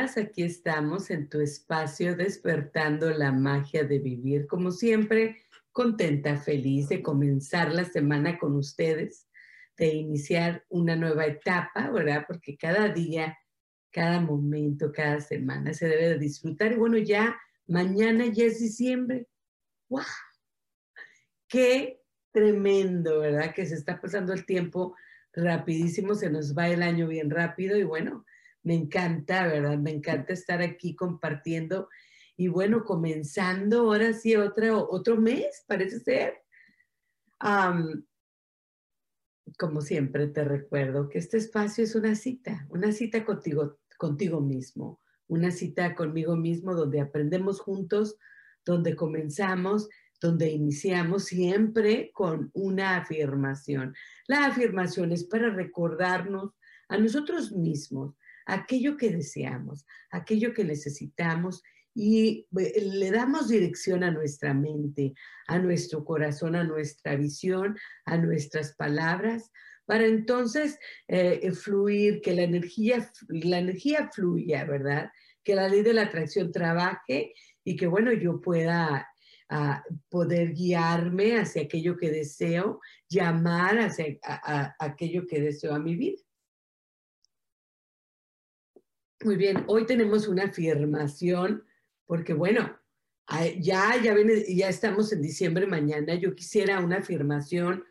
Aquí estamos en tu espacio despertando la magia de vivir. Como siempre, contenta, feliz de comenzar la semana con ustedes, de iniciar una nueva etapa, ¿verdad? Porque cada día, cada momento, cada semana se debe de disfrutar. Y bueno, ya mañana ya es diciembre. ¡Wow! Qué tremendo, ¿verdad? Que se está pasando el tiempo rapidísimo, se nos va el año bien rápido y bueno, me encanta, ¿verdad? Me encanta estar aquí compartiendo. Y bueno, comenzando ahora sí otro, otro mes, parece ser. como siempre te recuerdo que este espacio es una cita, una cita contigo, contigo mismo, una cita conmigo mismo donde aprendemos juntos, donde comenzamos, donde iniciamos siempre con una afirmación. La afirmación es para recordarnos a nosotros mismos aquello que deseamos, aquello que necesitamos y eh, le damos dirección a nuestra mente, a nuestro corazón, a nuestra visión, a nuestras palabras, para entonces eh, fluir, que la energía, la energía fluya, ¿verdad? Que la ley de la atracción trabaje y que, bueno, yo pueda ah, poder guiarme hacia aquello que deseo, llamar hacia aquello que deseo a mi vida. Muy bien, hoy tenemos una afirmación, porque bueno, ya, ya, ya estamos en diciembre mañana, yo quisiera una afirmación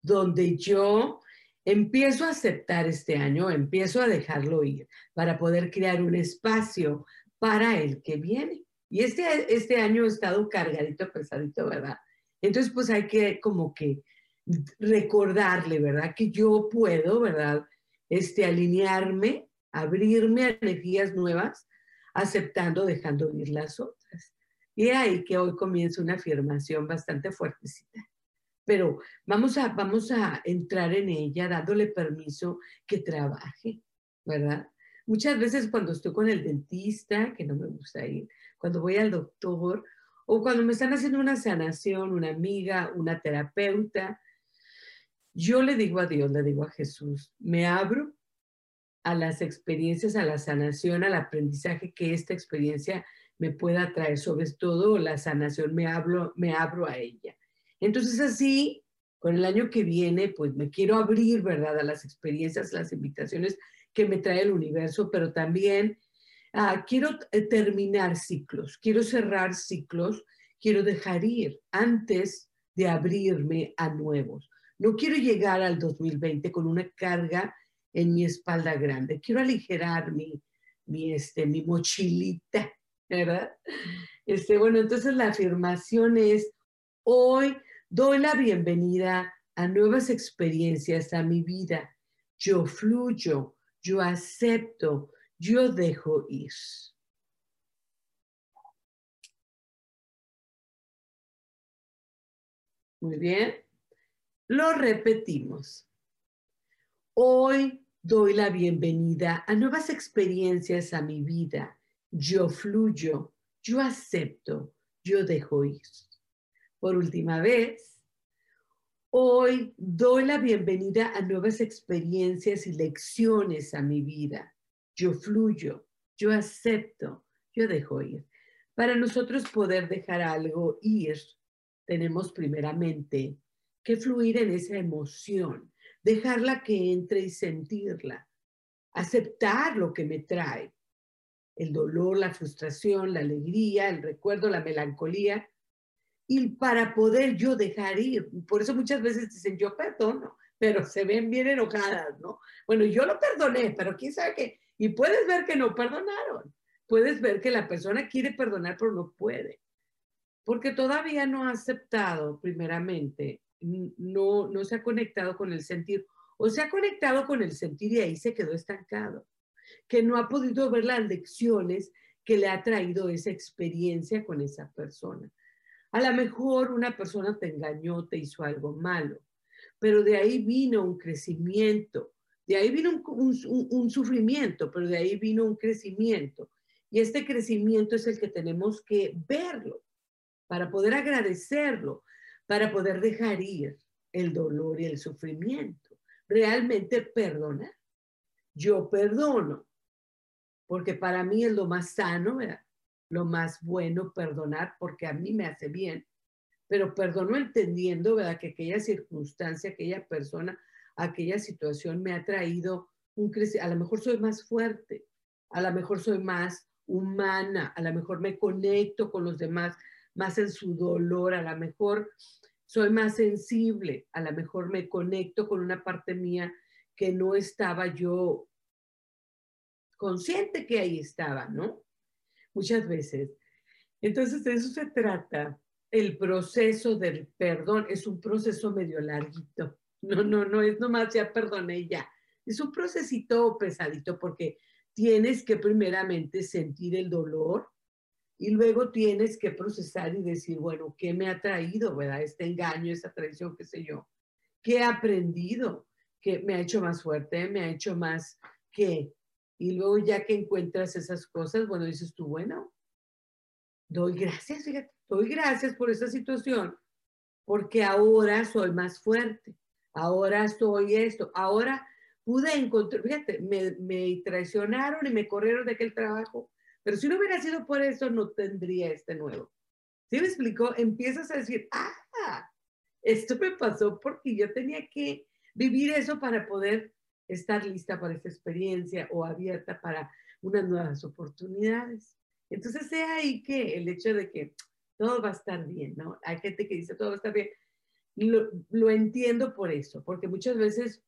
donde yo empiezo a aceptar este año, empiezo a dejarlo ir para poder crear un espacio para el que viene. Y este, este año ha estado cargadito, pesadito, ¿verdad? Entonces, pues hay que como que recordarle, ¿verdad? Que yo puedo, ¿verdad? Este, alinearme abrirme a energías nuevas, aceptando, dejando ir las otras. Y ahí que hoy comienza una afirmación bastante fuertecita. Pero vamos a, vamos a entrar en ella dándole permiso que trabaje, ¿verdad? Muchas veces cuando estoy con el dentista, que no me gusta ir, cuando voy al doctor, o cuando me están haciendo una sanación, una amiga, una terapeuta, yo le digo a Dios, le digo a Jesús, me abro a las experiencias, a la sanación, al aprendizaje que esta experiencia me pueda traer, sobre todo la sanación, me, hablo, me abro a ella. Entonces así, con el año que viene, pues me quiero abrir, ¿verdad?, a las experiencias, las invitaciones que me trae el universo, pero también ah, quiero eh, terminar ciclos, quiero cerrar ciclos, quiero dejar ir antes de abrirme a nuevos. No quiero llegar al 2020 con una carga en mi espalda grande. Quiero aligerar mi, mi, este, mi mochilita, ¿verdad? Este, bueno, entonces la afirmación es, hoy doy la bienvenida a nuevas experiencias a mi vida. Yo fluyo, yo acepto, yo dejo ir. Muy bien. Lo repetimos. Hoy Doy la bienvenida a nuevas experiencias a mi vida. Yo fluyo, yo acepto, yo dejo ir. Por última vez, hoy doy la bienvenida a nuevas experiencias y lecciones a mi vida. Yo fluyo, yo acepto, yo dejo ir. Para nosotros poder dejar algo ir, tenemos primeramente que fluir en esa emoción dejarla que entre y sentirla, aceptar lo que me trae. el dolor, la frustración, la alegría, el recuerdo, la melancolía, y para poder yo dejar ir. Por eso muchas veces dicen, yo perdono, pero se ven bien enojadas, ¿no? Bueno, yo lo perdoné, pero quién sabe qué. Y puedes ver que no perdonaron. Puedes ver que la persona quiere perdonar, pero no puede. Porque todavía no ha aceptado, primeramente, no, no se ha conectado con el sentir, o se ha conectado con el sentir y ahí se quedó estancado. Que no ha podido ver las lecciones que le ha traído esa experiencia con esa persona. A lo mejor una persona te engañó, te hizo algo malo, pero de ahí vino un crecimiento, de ahí vino un, sufrimiento, pero de ahí vino un crecimiento. Y este crecimiento es el que tenemos que verlo para poder agradecerlo, para poder dejar ir el dolor y el sufrimiento. Realmente perdonar. Yo perdono, porque para mí es lo más sano, lo más bueno perdonar, porque a mí me hace bien. Pero perdono entendiendo ¿verdad? que aquella circunstancia, aquella persona aquella situación me ha traído un crecimiento, a lo mejor soy más fuerte, a lo mejor soy más humana, a lo mejor me conecto con los demás más en su dolor, a lo mejor soy más sensible, a lo mejor me conecto con una parte mía que no estaba yo consciente que ahí estaba, ¿no? Muchas veces. Entonces, de eso se trata. El proceso del perdón es un proceso medio larguito. No, no, no es nomás ya perdoné ya. Es un procesito pesadito porque tienes que primeramente sentir el dolor y luego tienes que procesar y decir, bueno, ¿qué me ha traído, verdad? Este engaño, esta traición, qué sé yo. ¿Qué he aprendido? ¿Qué me ha hecho más fuerte? ¿Me ha hecho más qué? Y luego ya que encuentras esas cosas, bueno, dices tú, bueno, doy gracias, fíjate, doy gracias por esa situación, porque ahora soy más fuerte ahora soy esto, ahora pude encontrar, fíjate, me, traicionaron y me corrieron de aquel trabajo, pero si no hubiera sido por eso, no tendría este nuevo. ¿Sí me explicó? Empiezas a decir, ah, esto me pasó porque yo tenía que vivir eso para poder estar lista para esta experiencia o abierta para unas nuevas oportunidades. Entonces, sea ahí que el hecho de que todo va a estar bien, ¿no? Hay gente que dice todo va a estar bien, lo, entiendo por eso, porque muchas veces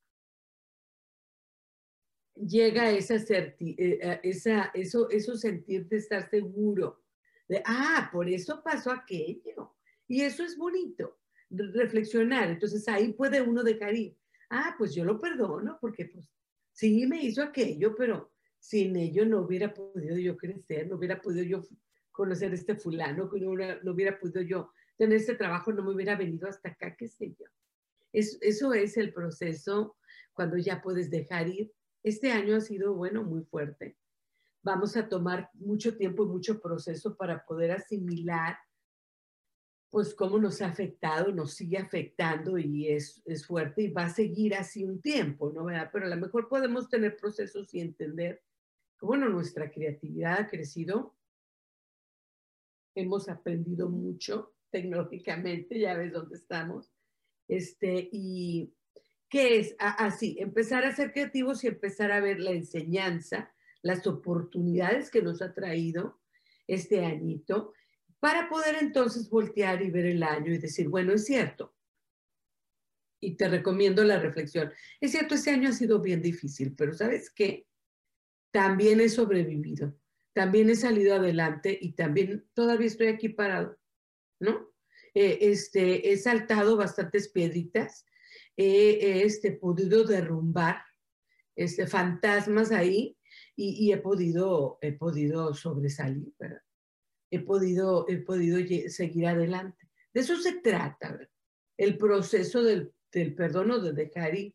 llega esa, eh, eh, esa eso, eso sentir de estar seguro, de, ah, por eso pasó aquello. Y eso es bonito, reflexionar. Entonces ahí puede uno dejar ir. Ah, pues yo lo perdono porque pues sí me hizo aquello, pero sin ello no hubiera podido yo crecer, no hubiera podido yo conocer este fulano, no hubiera, no hubiera podido yo tener este trabajo no me hubiera venido hasta acá, qué sé yo. eso es el proceso cuando ya puedes dejar ir. Este año ha sido, bueno, muy fuerte. Vamos a tomar mucho tiempo y mucho proceso para poder asimilar, pues, cómo nos ha afectado, nos sigue afectando y es, es fuerte y va a seguir así un tiempo, ¿no? Pero a lo mejor podemos tener procesos y entender que, bueno, nuestra creatividad ha crecido, hemos aprendido mucho tecnológicamente, ya ves dónde estamos. Este, y ¿qué es? Así, empezar a ser creativos y empezar a ver la enseñanza, las oportunidades que nos ha traído este añito, para poder entonces voltear y ver el año y decir, bueno, es cierto. Y te recomiendo la reflexión. Es cierto, este año ha sido bien difícil, pero ¿sabes qué? También he sobrevivido, también he salido adelante y también todavía estoy aquí parado. ¿no? Eh, este, he saltado bastantes piedritas, he este, podido derrumbar este, fantasmas ahí y, he, podido, he podido sobresalir. He podido, he podido seguir adelante. De eso se trata, el proceso del, del perdón o de dejar ir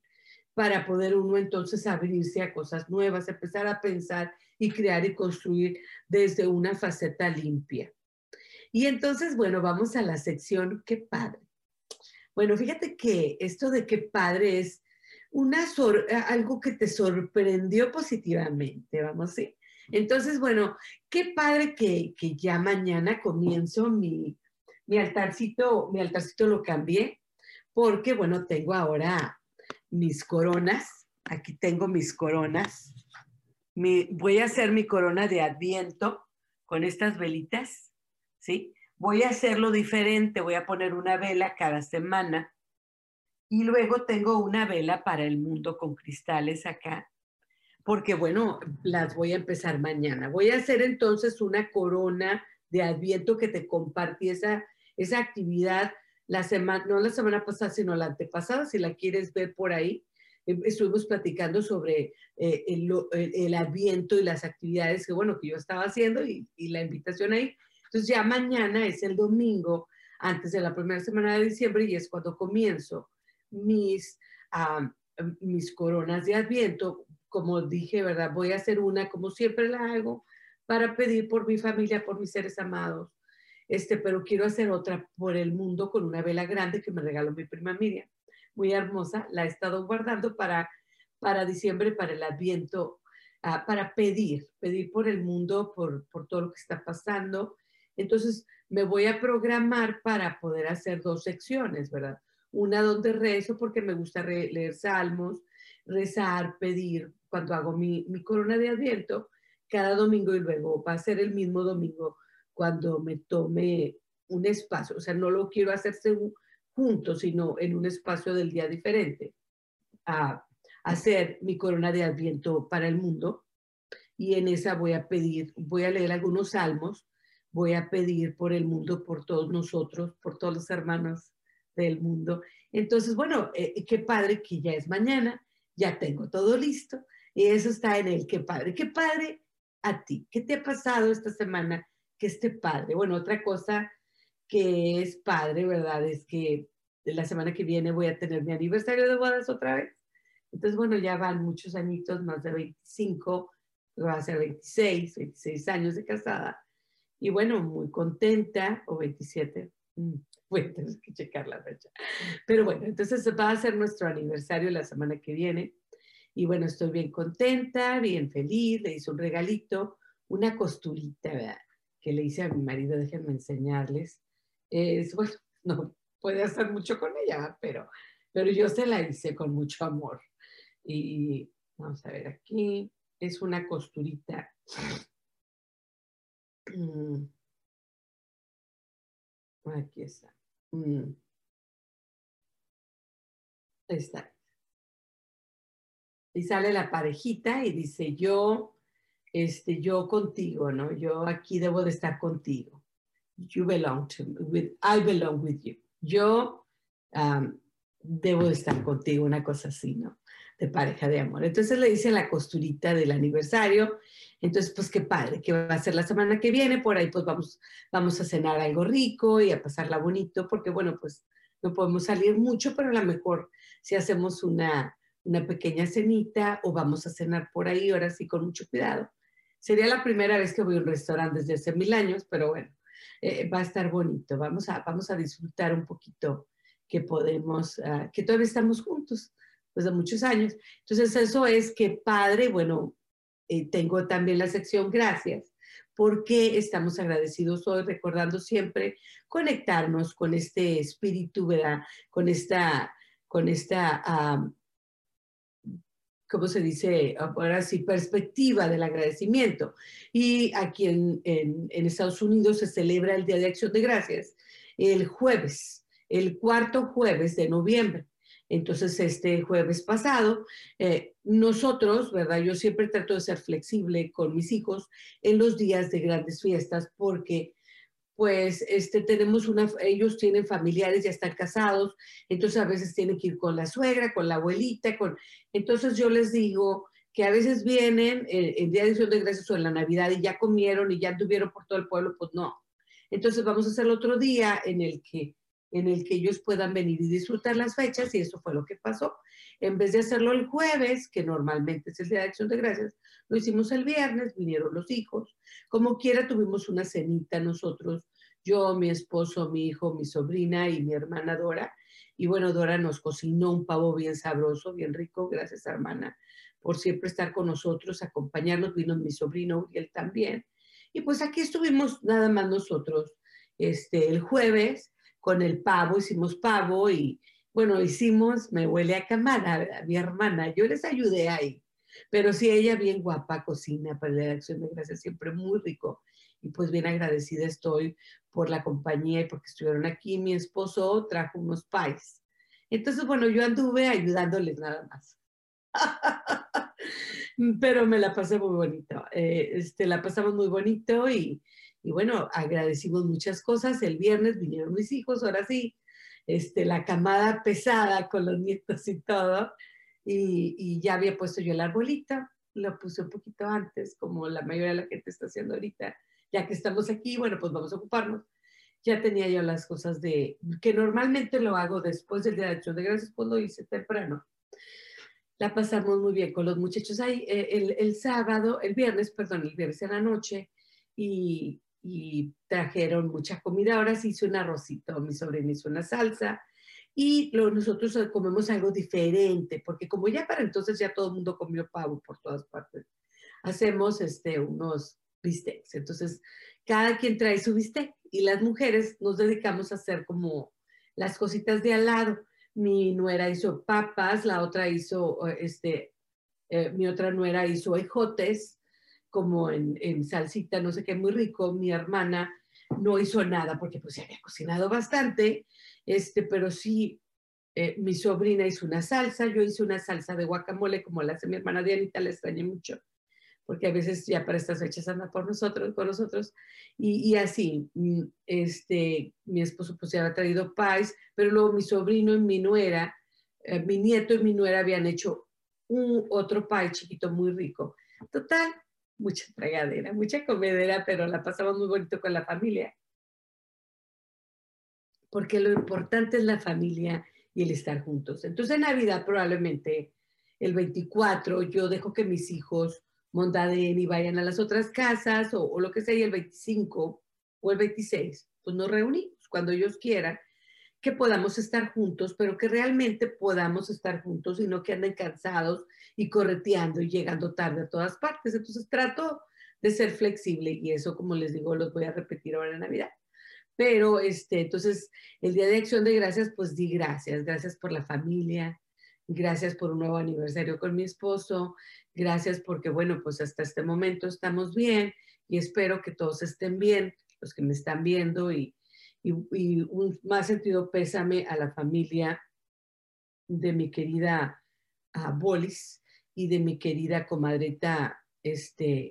para poder uno entonces abrirse a cosas nuevas, empezar a pensar y crear y construir desde una faceta limpia. Y entonces, bueno, vamos a la sección qué padre. Bueno, fíjate que esto de qué padre es una algo que te sorprendió positivamente, vamos, ¿sí? Entonces, bueno, qué padre que, ya mañana comienzo mi, mi altarcito, mi altarcito lo cambié, porque, bueno, tengo ahora mis coronas, aquí tengo mis coronas, voy a hacer mi corona de adviento con estas velitas, ¿sí? Voy a hacerlo diferente, voy a poner una vela cada semana y luego tengo una vela para el mundo con cristales acá, porque bueno, las voy a empezar mañana. Voy a hacer entonces una corona de adviento que te compartí esa, esa actividad la semana, no la semana pasada, sino la antepasada, si la quieres ver por ahí. Em, estuvimos platicando sobre eh, el, adviento y las actividades que, bueno, que yo estaba haciendo y, la invitación ahí. Entonces ya mañana es el domingo antes de la primera semana de diciembre y es cuando comienzo mis, mis coronas de adviento. Como dije, ¿verdad? Voy a hacer una como siempre la hago para pedir por mi familia, por mis seres amados. Este, pero quiero hacer otra por el mundo con una vela grande que me regaló mi prima Miriam muy hermosa, la he estado guardando para, para diciembre, para el adviento, ah, para pedir, pedir por el mundo, por, por todo lo que está pasando. Entonces, me voy a programar para poder hacer dos secciones, ¿verdad? Una donde rezo porque me gusta leer salmos, rezar, pedir cuando hago mi, corona de adviento cada domingo y luego va a ser el mismo domingo cuando me tome un espacio. O sea, no lo quiero hacer juntos, sino en un espacio del día diferente, a hacer mi corona de adviento para el mundo. Y en esa voy a pedir, voy a leer algunos salmos, voy a pedir por el mundo, por todos nosotros, por todos los hermanos del mundo. Entonces, bueno, eh, qué padre que ya es mañana, ya tengo todo listo. Y eso está en el qué padre. Qué padre a ti. ¿Qué te ha pasado esta semana que esté padre? Bueno, otra cosa que es padre, ¿verdad? Es que la semana que viene voy a tener mi aniversario de bodas otra vez. Entonces, bueno, ya van muchos añitos, más de 25, va a ser 26, 26 años de casada. Y bueno, muy contenta, o 27, mm, voy a tener que checar la fecha. Pero bueno, entonces va a ser nuestro aniversario la semana que viene. Y bueno, estoy bien contenta, bien feliz, le hice un regalito, una costurita, ¿verdad? Que le hice a mi marido, déjenme enseñarles es, bueno, no puede hacer mucho con ella, pero, pero yo se la hice con mucho amor. Y vamos a ver aquí, es una costurita. Mm. Aquí está. Mm. Está. Y sale la parejita y dice, yo, este, yo contigo, ¿no? Yo aquí debo de estar contigo you belong to with, I belong with you. Yo um, debo estar contigo, una cosa así, ¿no? De pareja de amor. Entonces le dice la costurita del aniversario. Entonces, pues qué padre, que va a ser la semana que viene, por ahí pues vamos, vamos a cenar algo rico y a pasarla bonito, porque bueno, pues no podemos salir mucho, pero a lo mejor si hacemos una, una pequeña cenita o vamos a cenar por ahí, ahora sí con mucho cuidado. Sería la primera vez que voy a un restaurante desde hace mil años, pero bueno, eh, va a estar bonito. Vamos a, vamos a disfrutar un poquito que podemos, ah, que todavía estamos juntos, pues de muchos años. Entonces, eso es que padre, bueno, eh, tengo también la sección gracias, porque estamos agradecidos hoy, recordando siempre conectarnos con este espíritu, ¿verdad? Con esta, con esta ¿cómo se dice? Ahora sí, perspectiva del agradecimiento. Y aquí en, en, Estados Unidos se celebra el Día de Acción de Gracias el jueves, el cuarto jueves de noviembre. Entonces, este jueves pasado, eh, nosotros, ¿verdad? Yo siempre trato de ser flexible con mis hijos en los días de grandes fiestas porque pues este, tenemos una, ellos tienen familiares, ya están casados, entonces a veces tienen que ir con la suegra, con la abuelita, con, entonces yo les digo que a veces vienen eh, en Día de Acción de Gracias o en la Navidad y ya comieron y ya anduvieron por todo el pueblo, pues no. Entonces vamos a hacer otro día en el que en el que ellos puedan venir y disfrutar las fechas y eso fue lo que pasó. En vez de hacerlo el jueves, que normalmente es el Día de Acción de Gracias, lo hicimos el viernes, vinieron los hijos. Como quiera, tuvimos una cenita nosotros, yo, mi esposo, mi hijo, mi sobrina y mi hermana Dora. Y bueno, Dora nos cocinó un pavo bien sabroso, bien rico. Gracias, hermana, por siempre estar con nosotros, acompañarnos. Vino mi sobrino y él también. Y pues aquí estuvimos nada más nosotros. Este, el jueves con el pavo, hicimos pavo y bueno, hicimos, me huele a camada, a mi hermana, yo les ayudé ahí Pero sí, ella bien guapa, cocina para la acción de gracias, siempre muy rico. Y pues bien agradecida estoy por la compañía y porque estuvieron aquí. Mi esposo trajo unos pies. Entonces, bueno, yo anduve ayudándoles nada más. Pero me la pasé muy bonito. Eh, este, la pasamos muy bonito y, y, bueno, agradecimos muchas cosas. El viernes vinieron mis hijos, ahora sí, este, la camada pesada con los nietos y todo. Y, ya había puesto yo el arbolito, lo puse un poquito antes, como la mayoría de la gente está haciendo ahorita. Ya que estamos aquí, bueno, pues vamos a ocuparnos. Ya tenía yo las cosas de, que normalmente lo hago después del Día de Acción de Gracias, pues lo hice temprano la pasamos muy bien con los muchachos ahí eh, el, el, sábado, el viernes, perdón, el viernes en la noche y, y, trajeron mucha comida. Ahora sí hice un arrocito, mi sobrina hizo una salsa y lo, nosotros comemos algo diferente, porque como ya para entonces ya todo el mundo comió pavo por todas partes, hacemos este, unos bistecs. Entonces, cada quien trae su bistec y las mujeres nos dedicamos a hacer como las cositas de al lado mi nuera hizo papas, la otra hizo, eh, este, eh, mi otra nuera hizo ejotes, como en, en, salsita, no sé qué, muy rico. Mi hermana no hizo nada porque pues se había cocinado bastante, este, pero sí, eh, mi sobrina hizo una salsa, yo hice una salsa de guacamole como la hace mi hermana Dianita, la extrañé mucho porque a veces ya para estas fechas anda por nosotros, con nosotros, y, así, mm, este, mi esposo pues ya había traído pais, pero luego mi sobrino y mi nuera, eh, mi nieto y mi nuera habían hecho un otro pie chiquito muy rico. Total, mucha tragadera, mucha comedera, pero la pasamos muy bonito con la familia. Porque lo importante es la familia y el estar juntos. Entonces en Navidad probablemente el 24 yo dejo que mis hijos montaden y vayan a las otras casas o, lo que sea, y el 25 o el 26, pues nos reunimos cuando ellos quieran, que podamos estar juntos, pero que realmente podamos estar juntos y no que anden cansados y correteando y llegando tarde a todas partes. Entonces trato de ser flexible y eso, como les digo, los voy a repetir ahora en Navidad. Pero, este, entonces, el Día de Acción de Gracias, pues di gracias, gracias por la familia, gracias por un nuevo aniversario con mi esposo, gracias porque, bueno, pues hasta este momento estamos bien y espero que todos estén bien, los que me están viendo y, un más sentido pésame a la familia de mi querida uh, Bolis y de mi querida comadreta, este,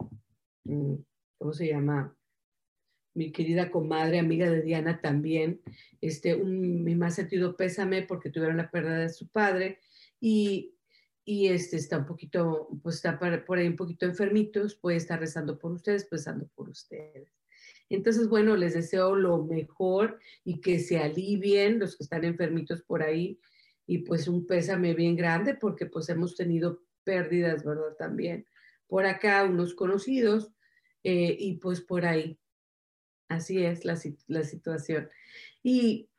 mm, ¿cómo se llama? Mi querida comadre, amiga de Diana también, este, un, mi más sentido pésame porque tuvieron la pérdida de su padre y, y este está un poquito, pues está por ahí un poquito enfermitos, puede estar rezando por ustedes, rezando por ustedes. Entonces, bueno, les deseo lo mejor y que se alivien los que están enfermitos por ahí y pues un pésame bien grande porque pues hemos tenido pérdidas, ¿verdad? También por acá unos conocidos eh, y pues por ahí. Así es la, la situación. Y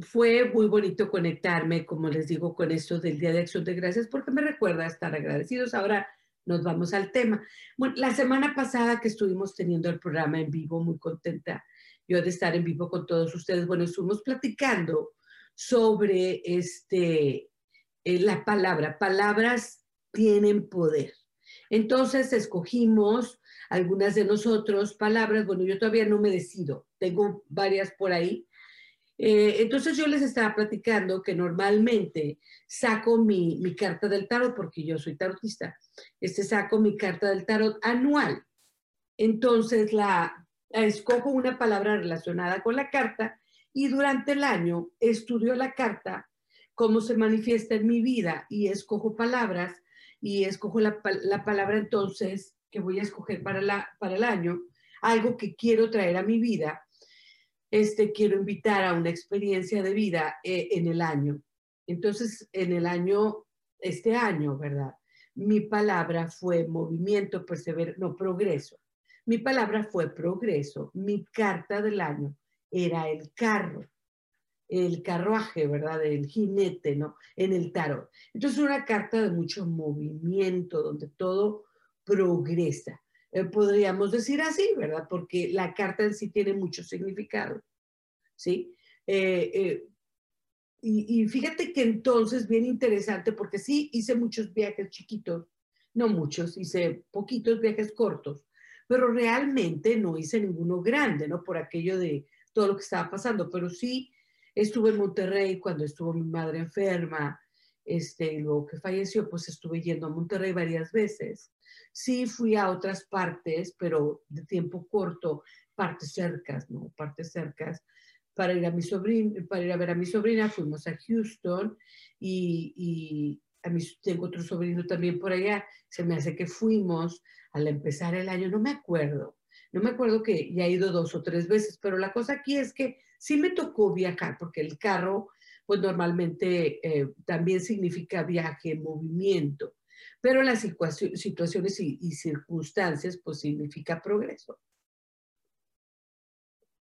fue muy bonito conectarme, como les digo, con esto del Día de Acción de Gracias, porque me recuerda estar agradecidos. Ahora nos vamos al tema. Bueno, la semana pasada que estuvimos teniendo el programa en vivo, muy contenta yo de estar en vivo con todos ustedes. Bueno, estuvimos platicando sobre este, eh, la palabra. Palabras tienen poder. Entonces escogimos algunas de nosotros palabras. Bueno, yo todavía no me decido. Tengo varias por ahí eh, entonces yo les estaba platicando que normalmente saco mi, carta del tarot, porque yo soy tarotista, este saco mi carta del tarot anual. Entonces la, escojo una palabra relacionada con la carta y durante el año estudio la carta, cómo se manifiesta en mi vida y escojo palabras y escojo la, la palabra entonces que voy a escoger para, la, para el año, algo que quiero traer a mi vida este, quiero invitar a una experiencia de vida eh, en el año. Entonces, en el año, este año, ¿verdad? Mi palabra fue movimiento, perseverar, no, progreso. Mi palabra fue progreso. Mi carta del año era el carro, el carruaje, ¿verdad? El jinete, ¿no? En el tarot. Entonces, una carta de mucho movimiento, donde todo progresa. Eh, podríamos decir así, ¿verdad? Porque la carta en sí tiene mucho significado, ¿sí? Eh, eh, y, y, fíjate que entonces, bien interesante, porque sí hice muchos viajes chiquitos, no muchos, hice poquitos viajes cortos, pero realmente no hice ninguno grande, ¿no? Por aquello de todo lo que estaba pasando, pero sí estuve en Monterrey cuando estuvo mi madre enferma, este, y luego que falleció, pues estuve yendo a Monterrey varias veces. Sí fui a otras partes, pero de tiempo corto, partes cercas, ¿no? Partes cercas. Para ir a mi sobrina, para ir a ver a mi sobrina, fuimos a Houston y, y a mi, tengo otro sobrino también por allá. Se me hace que fuimos al empezar el año, no me acuerdo. No me acuerdo que ya he ido dos o tres veces, pero la cosa aquí es que sí me tocó viajar porque el carro pues normalmente eh, también significa viaje, movimiento, pero las situaciones y, y circunstancias pues significa progreso.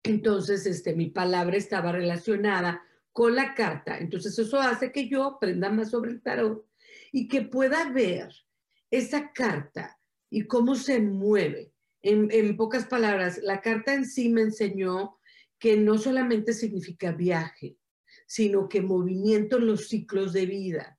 Entonces, este, mi palabra estaba relacionada con la carta. Entonces, eso hace que yo aprenda más sobre el tarot y que pueda ver esa carta y cómo se mueve. En, en, pocas palabras, la carta en sí me enseñó que no solamente significa viaje, sino que movimiento en los ciclos de vida.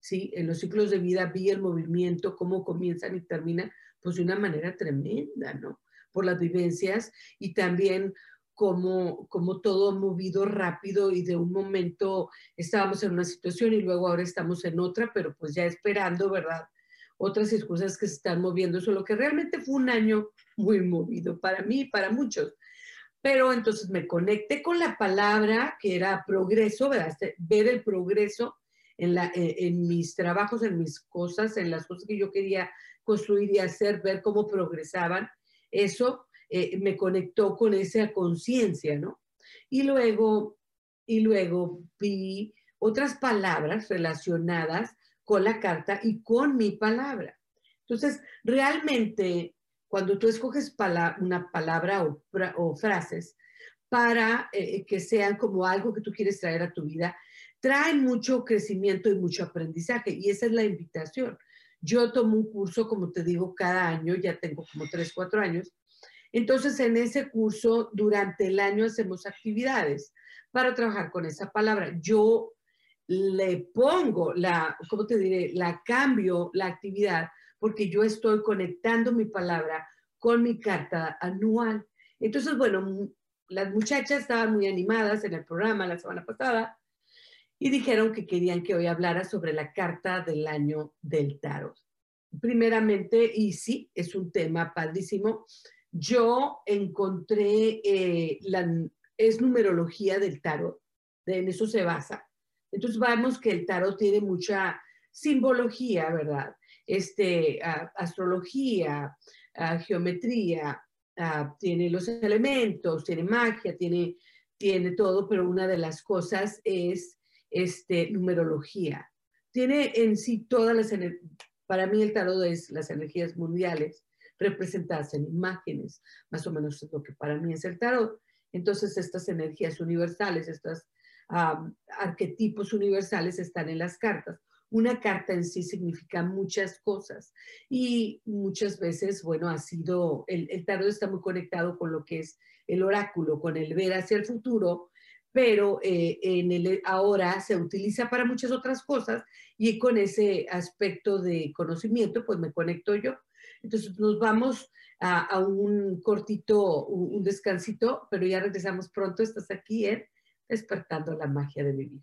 ¿sí? En los ciclos de vida vi el movimiento, cómo comienzan y terminan, pues de una manera tremenda, ¿no? Por las vivencias y también como, como todo movido rápido y de un momento estábamos en una situación y luego ahora estamos en otra, pero pues ya esperando, ¿verdad? Otras circunstancias que se están moviendo, eso lo que realmente fue un año muy movido para mí y para muchos pero entonces me conecté con la palabra que era progreso, este, ver el progreso en, la, eh, en, mis trabajos, en mis cosas, en las cosas que yo quería construir y hacer, ver cómo progresaban. Eso eh, me conectó con esa conciencia, ¿no? Y luego, y luego vi otras palabras relacionadas con la carta y con mi palabra. Entonces, realmente cuando tú escoges una palabra o, frases para eh, que sean como algo que tú quieres traer a tu vida, traen mucho crecimiento y mucho aprendizaje. Y esa es la invitación. Yo tomo un curso, como te digo, cada año, ya tengo como tres, cuatro años. Entonces, en ese curso, durante el año hacemos actividades para trabajar con esa palabra. Yo le pongo la, ¿cómo te diré? La cambio la actividad porque yo estoy conectando mi palabra con mi carta anual. Entonces, bueno, las muchachas estaban muy animadas en el programa la semana pasada y dijeron que querían que hoy hablara sobre la carta del año del tarot. Primeramente, y sí, es un tema padrísimo, yo encontré, eh, la, es numerología del tarot, en eso se basa. Entonces vemos que el tarot tiene mucha simbología, ¿verdad? Este, astrología, geometría, tiene los elementos, tiene magia, tiene, tiene todo, pero una de las cosas es este, numerología. Tiene en sí todas las, para mí el tarot es las energías mundiales representadas en imágenes, más o menos es lo que para mí es el tarot. Entonces estas energías universales, estos arquetipos universales están en las cartas una carta en sí significa muchas cosas y muchas veces, bueno, ha sido, el, tarot está muy conectado con lo que es el oráculo, con el ver hacia el futuro, pero eh, en el, ahora se utiliza para muchas otras cosas y con ese aspecto de conocimiento, pues me conecto yo. Entonces nos vamos a, un cortito, un, un descansito, pero ya regresamos pronto. Estás aquí en Despertando la Magia de Vivir.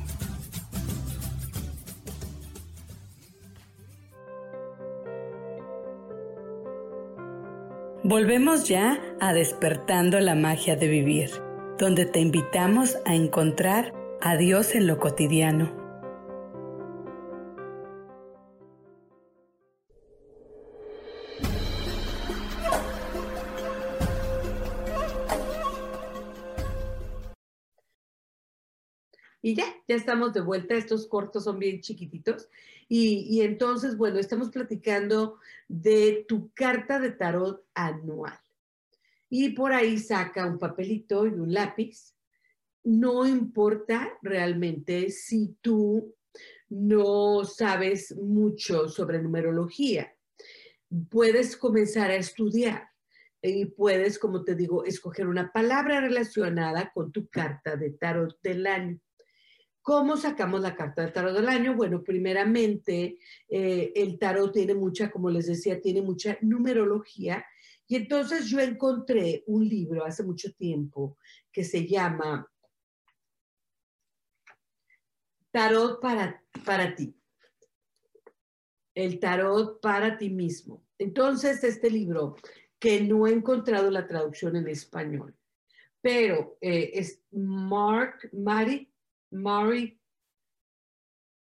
Volvemos ya a despertando la magia de vivir, donde te invitamos a encontrar a Dios en lo cotidiano Y ya, ya estamos de vuelta. Estos cortos son bien chiquititos. Y, entonces, bueno, estamos platicando de tu carta de tarot anual. Y por ahí saca un papelito y un lápiz. No importa realmente si tú no sabes mucho sobre numerología. Puedes comenzar a estudiar y puedes, como te digo, escoger una palabra relacionada con tu carta de tarot del año. ¿Cómo sacamos la carta del tarot del año? Bueno, primeramente, eh, el tarot tiene mucha, como les decía, tiene mucha numerología. Y entonces yo encontré un libro hace mucho tiempo que se llama Tarot para, para ti. El tarot para ti mismo. Entonces, este libro, que no he encontrado la traducción en español, pero eh, es Mark, Mari Mary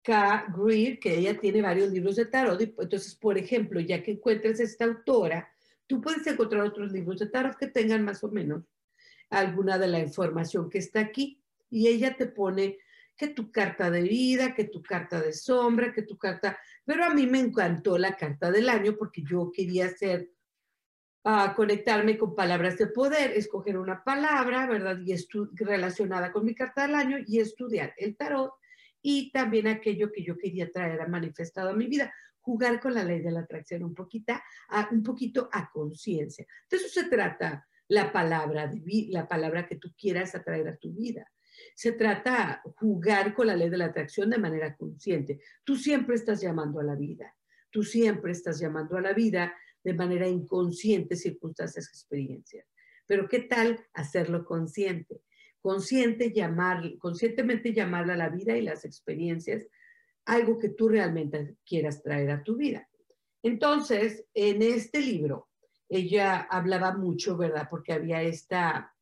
K. Greer, que ella tiene varios libros de tarot. Entonces, por ejemplo, ya que encuentres esta autora, tú puedes encontrar otros libros de tarot que tengan más o menos alguna de la información que está aquí. Y ella te pone que tu carta de vida, que tu carta de sombra, que tu carta... Pero a mí me encantó la carta del año porque yo quería hacer a conectarme con palabras de poder, escoger una palabra, ¿verdad? Y relacionada con mi carta del año y estudiar el tarot y también aquello que yo quería traer a manifestado a mi vida, jugar con la ley de la atracción un, poquito, a, un poquito a conciencia. De eso se trata la palabra, de, la palabra que tú quieras atraer a tu vida. Se trata jugar con la ley de la atracción de manera consciente. Tú siempre estás llamando a la vida. Tú siempre estás llamando a la vida de manera inconsciente circunstancias, experiencias. Pero ¿qué tal hacerlo consciente? Consciente llamar, conscientemente llamar a la vida y las experiencias algo que tú realmente quieras traer a tu vida. Entonces, en este libro, ella hablaba mucho, ¿verdad? Porque había esta,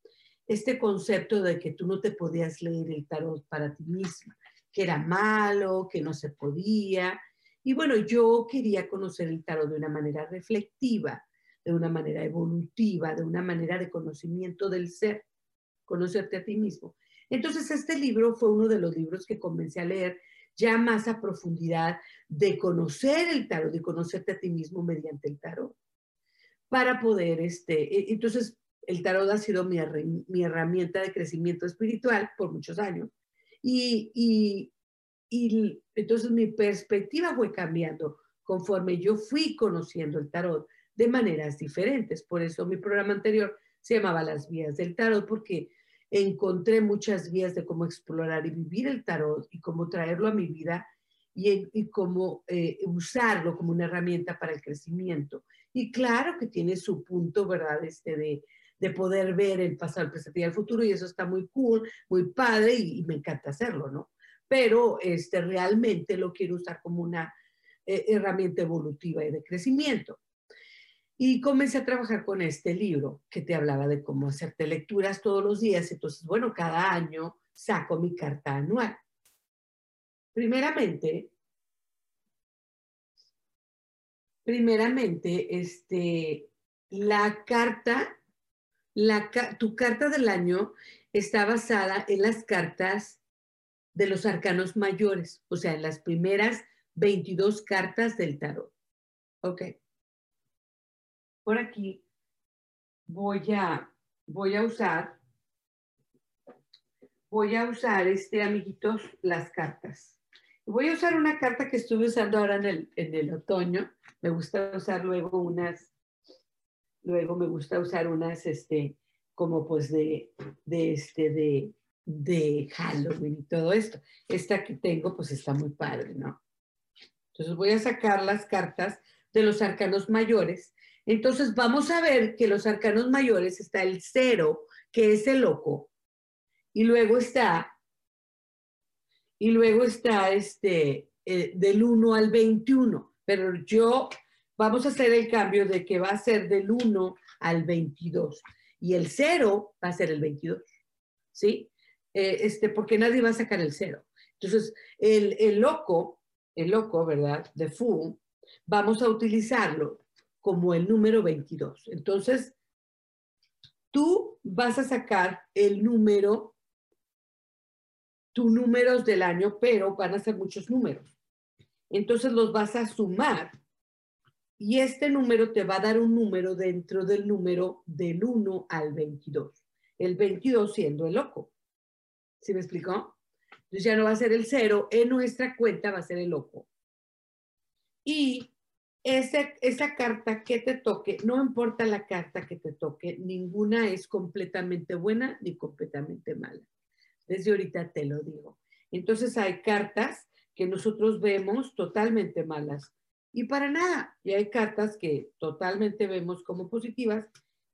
este concepto de que tú no te podías leer el tarot para ti misma, que era malo, que no se podía, y bueno, yo quería conocer el tarot de una manera reflectiva, de una manera evolutiva, de una manera de conocimiento del ser, conocerte a ti mismo. Entonces, este libro fue uno de los libros que comencé a leer ya más a profundidad de conocer el tarot, de conocerte a ti mismo mediante el tarot, para poder, este, e, entonces, el tarot ha sido mi, mi herramienta de crecimiento espiritual por muchos años. Y, y, y entonces mi perspectiva fue cambiando conforme yo fui conociendo el tarot de maneras diferentes. Por eso mi programa anterior se llamaba Las vías del tarot, porque encontré muchas vías de cómo explorar y vivir el tarot y cómo traerlo a mi vida y, cómo eh, usarlo como una herramienta para el crecimiento. Y claro que tiene su punto, ¿verdad? Este de, de poder ver el pasado, el presente y el futuro, y eso está muy cool, muy padre, y me encanta hacerlo, ¿no? Pero este, realmente lo quiero usar como una eh, herramienta evolutiva y de crecimiento. Y comencé a trabajar con este libro que te hablaba de cómo hacerte lecturas todos los días. Entonces, bueno, cada año saco mi carta anual. primeramente, primeramente, este, la carta, la, tu carta del año está basada en las cartas de los arcanos mayores, o sea, las primeras 22 cartas del tarot. Ok. Por aquí voy a, voy a usar, voy a usar, este, amiguitos, las cartas. Voy a usar una carta que estuve usando ahora en el, en el otoño. Me gusta usar luego unas, luego me gusta usar unas, este, como pues de, de este, de, de Halloween y todo esto. Esta que tengo, pues está muy padre, ¿no? Entonces voy a sacar las cartas de los arcanos mayores. Entonces vamos a ver que los arcanos mayores está el cero, que es el loco, y luego está, y luego está este, eh, del 1 al 21, pero yo, vamos a hacer el cambio de que va a ser del 1 al 22, y el cero va a ser el 22, ¿sí? Eh, este, porque nadie va a sacar el cero. Entonces, el, el loco, el loco, ¿verdad? De Fu, vamos a utilizarlo como el número 22. Entonces, tú vas a sacar el número, tus números del año, pero van a ser muchos números. Entonces los vas a sumar y este número te va a dar un número dentro del número del 1 al 22. El 22 siendo el loco. ¿Sí me explicó? Entonces ya no va a ser el cero, en nuestra cuenta va a ser el loco. Y ese, esa carta que te toque, no importa la carta que te toque, ninguna es completamente buena ni completamente mala. Desde ahorita te lo digo. Entonces hay cartas que nosotros vemos totalmente malas y para nada. Y hay cartas que totalmente vemos como positivas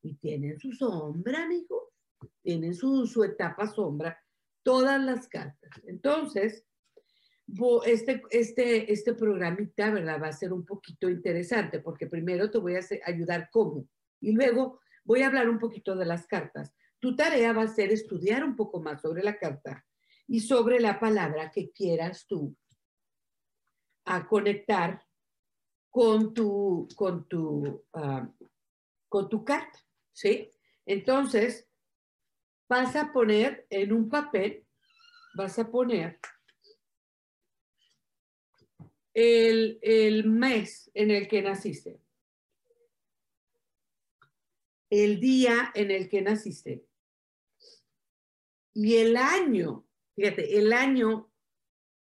y tienen su sombra, amigos. Tienen su, su etapa sombra todas las cartas. Entonces, este, este, este programita, ¿verdad? Va a ser un poquito interesante porque primero te voy a ayudar cómo y luego voy a hablar un poquito de las cartas. Tu tarea va a ser estudiar un poco más sobre la carta y sobre la palabra que quieras tú a conectar con tu, con tu, ah, con tu carta, ¿sí? Entonces, vas a poner en un papel, vas a poner el, el mes en el que naciste, el día en el que naciste y el año, fíjate, el año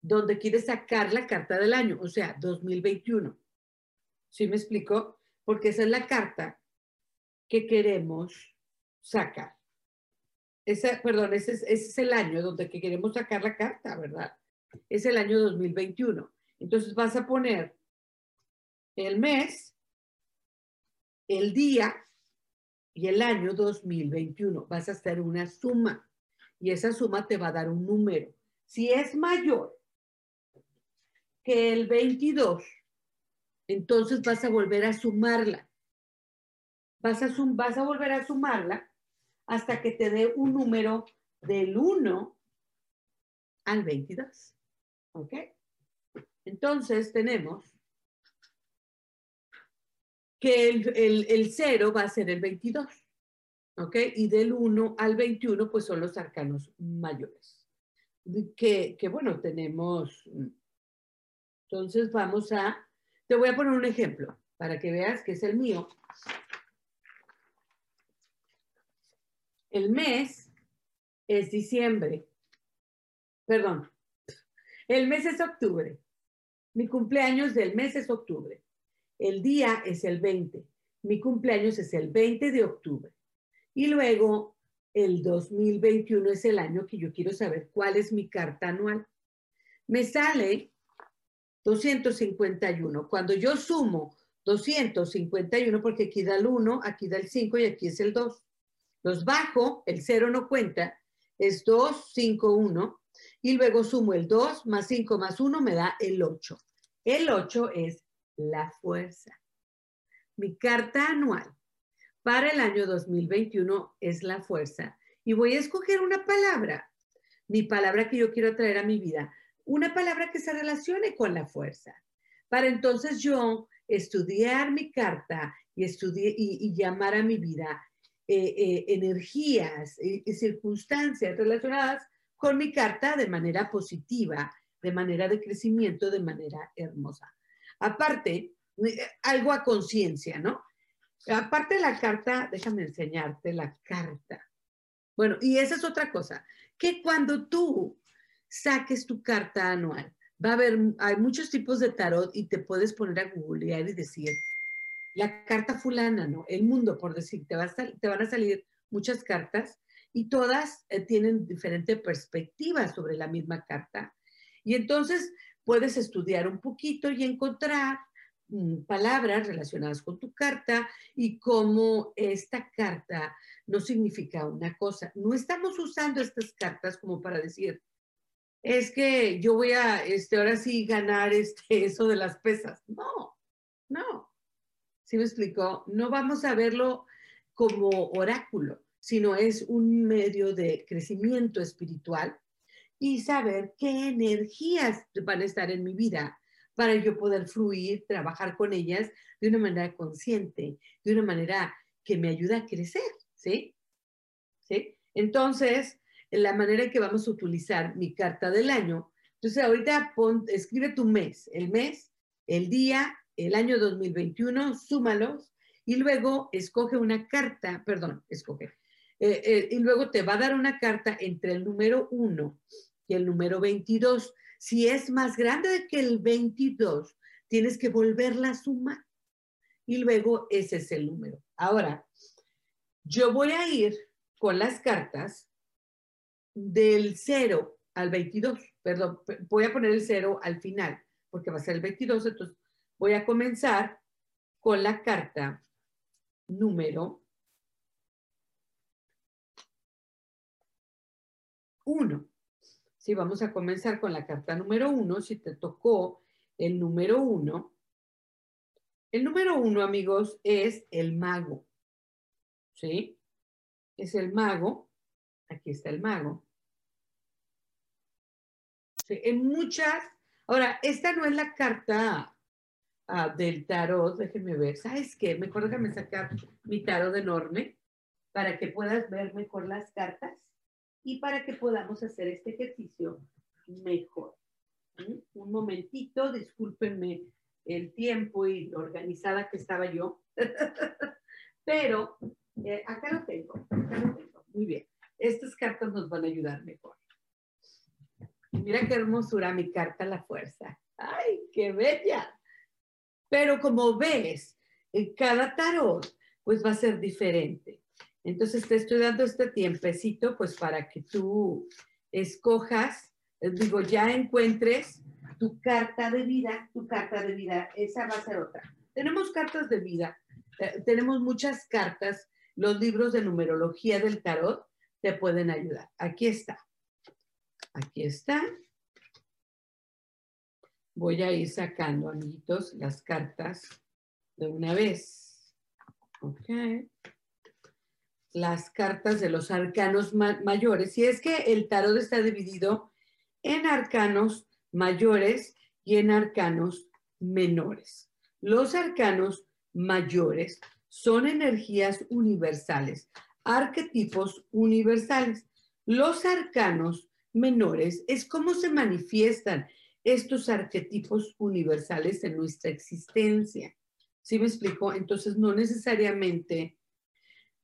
donde quieres sacar la carta del año, o sea, 2021. ¿Sí me explico? Porque esa es la carta que queremos sacar perdón, ese es, el año donde que queremos sacar la carta, ¿verdad? Es el año 2021. Entonces vas a poner el mes, el día y el año 2021. Vas a hacer una suma y esa suma te va a dar un número. Si es mayor que el 22, entonces vas a volver a sumarla. Vas a, vas a volver a sumarla hasta que te dé un número del 1 al 22. ¿Ok? Entonces tenemos que el, 0 va a ser el 22. ¿Ok? Y del 1 al 21 pues son los arcanos mayores. Que, que bueno, tenemos... Entonces vamos a... Te voy a poner un ejemplo para que veas que es el mío. El mes es diciembre. Perdón. El mes es octubre. Mi cumpleaños del mes es octubre. El día es el 20. Mi cumpleaños es el 20 de octubre. Y luego el 2021 es el año que yo quiero saber cuál es mi carta anual. Me sale 251. Cuando yo sumo 251, porque aquí da el 1, aquí da el 5 y aquí es el 2. Los bajo, el 0 no cuenta, es 2, 5, 1. Y luego sumo el 2 más 5 más 1 me da el 8. El 8 es la fuerza. Mi carta anual para el año 2021 es la fuerza. Y voy a escoger una palabra, mi palabra que yo quiero traer a mi vida. una palabra que se relacione con la fuerza. Para entonces yo estudiar mi carta y, estudiar, y, llamar a mi vida eh, eh, energías y circunstancias relacionadas con mi carta de manera positiva, de manera de crecimiento, de manera hermosa. Aparte, eh, algo a conciencia, ¿no? Aparte de la carta, déjame enseñarte la carta. Bueno, y esa es otra cosa, que cuando tú saques tu carta anual, va a haber, hay muchos tipos de tarot y te puedes poner a googlear y decir, la carta fulana, ¿no? El mundo, por decir, te, va a van a salir muchas cartas y todas eh, tienen diferente perspectiva sobre la misma carta. Y entonces puedes estudiar un poquito y encontrar mm, palabras relacionadas con tu carta y cómo esta carta no significa una cosa. No estamos usando estas cartas como para decir, es que yo voy a, este, ahora sí, ganar este, eso de las pesas. No, no. ¿Sí me explicó? No vamos a verlo como oráculo, sino es un medio de crecimiento espiritual y saber qué energías van a estar en mi vida para yo poder fluir, trabajar con ellas de una manera consciente, de una manera que me ayuda a crecer, ¿sí? ¿Sí? Entonces, la manera que vamos a utilizar mi carta del año. Entonces, ahorita escribe tu mes, el mes, el día, el año 2021, súmalos y luego escoge una carta, perdón, escoge, eh, eh, y luego te va a dar una carta entre el número 1 y el número 22. Si es más grande que el 22, tienes que volverla a sumar. Y luego ese es el número. Ahora, yo voy a ir con las cartas del 0 al 22, perdón, voy a poner el 0 al final, porque va a ser el 22, entonces voy a comenzar con la carta número 1. Si vamos a comenzar con la carta número 1, si te tocó el número 1, el número 1, amigos, es el mago. ¿Sí? Es el mago. Aquí está el mago en muchas, ahora, esta no es la carta ah, del tarot, déjenme ver, ¿sabes qué? Mejor déjame sacar mi tarot enorme para que puedas ver mejor las cartas y para que podamos hacer este ejercicio mejor. Un momentito, discúlpenme el tiempo y lo organizada que estaba yo, pero eh, acá lo tengo, acá lo tengo. Muy bien, estas cartas nos van a ayudar mejor. Mira qué hermosura mi carta la fuerza. ¡Ay, qué bella! Pero como ves, en cada tarot, pues va a ser diferente. Entonces te estoy dando este tiempecito, pues para que tú escojas, eh, digo, ya encuentres tu carta de vida, tu carta de vida, esa va a ser otra. Tenemos cartas de vida, eh, tenemos muchas cartas, los libros de numerología del tarot te pueden ayudar. Aquí está. Aquí está. Voy a ir sacando, amiguitos, las cartas de una vez. Ok. Las cartas de los arcanos mayores. Y es que el tarot está dividido en arcanos mayores y en arcanos menores. Los arcanos mayores son energías universales, arquetipos universales. Los arcanos menores es cómo se manifiestan estos arquetipos universales en nuestra existencia. ¿Sí me explico? Entonces, no necesariamente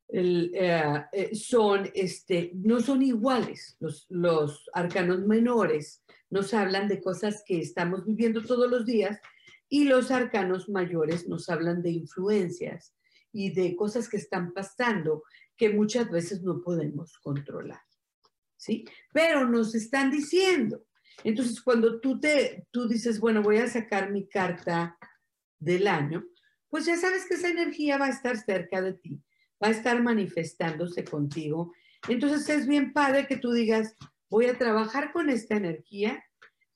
eh, eh, son, este, no son iguales. Los, los arcanos menores nos hablan de cosas que estamos viviendo todos los días y los arcanos mayores nos hablan de influencias y de cosas que están pasando que muchas veces no podemos controlar. ¿sí? Pero nos están diciendo. Entonces, cuando tú, te, tú dices, bueno, voy a sacar mi carta del año, pues ya sabes que esa energía va a estar cerca de ti, va a estar manifestándose contigo. Entonces es bien padre que tú digas, voy a trabajar con esta energía,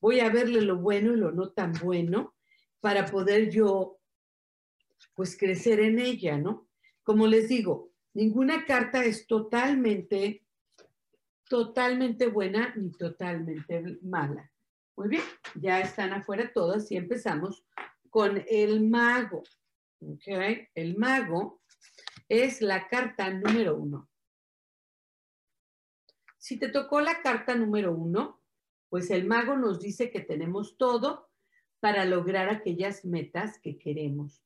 voy a verle lo bueno y lo no tan bueno para poder yo, pues, crecer en ella, ¿no? Como les digo, ninguna carta es totalmente totalmente buena ni totalmente mala. Muy bien, ya están afuera todas y empezamos con el mago. El mago es la carta número uno. Si te tocó la carta número uno, pues el mago nos dice que tenemos todo para lograr aquellas metas que queremos.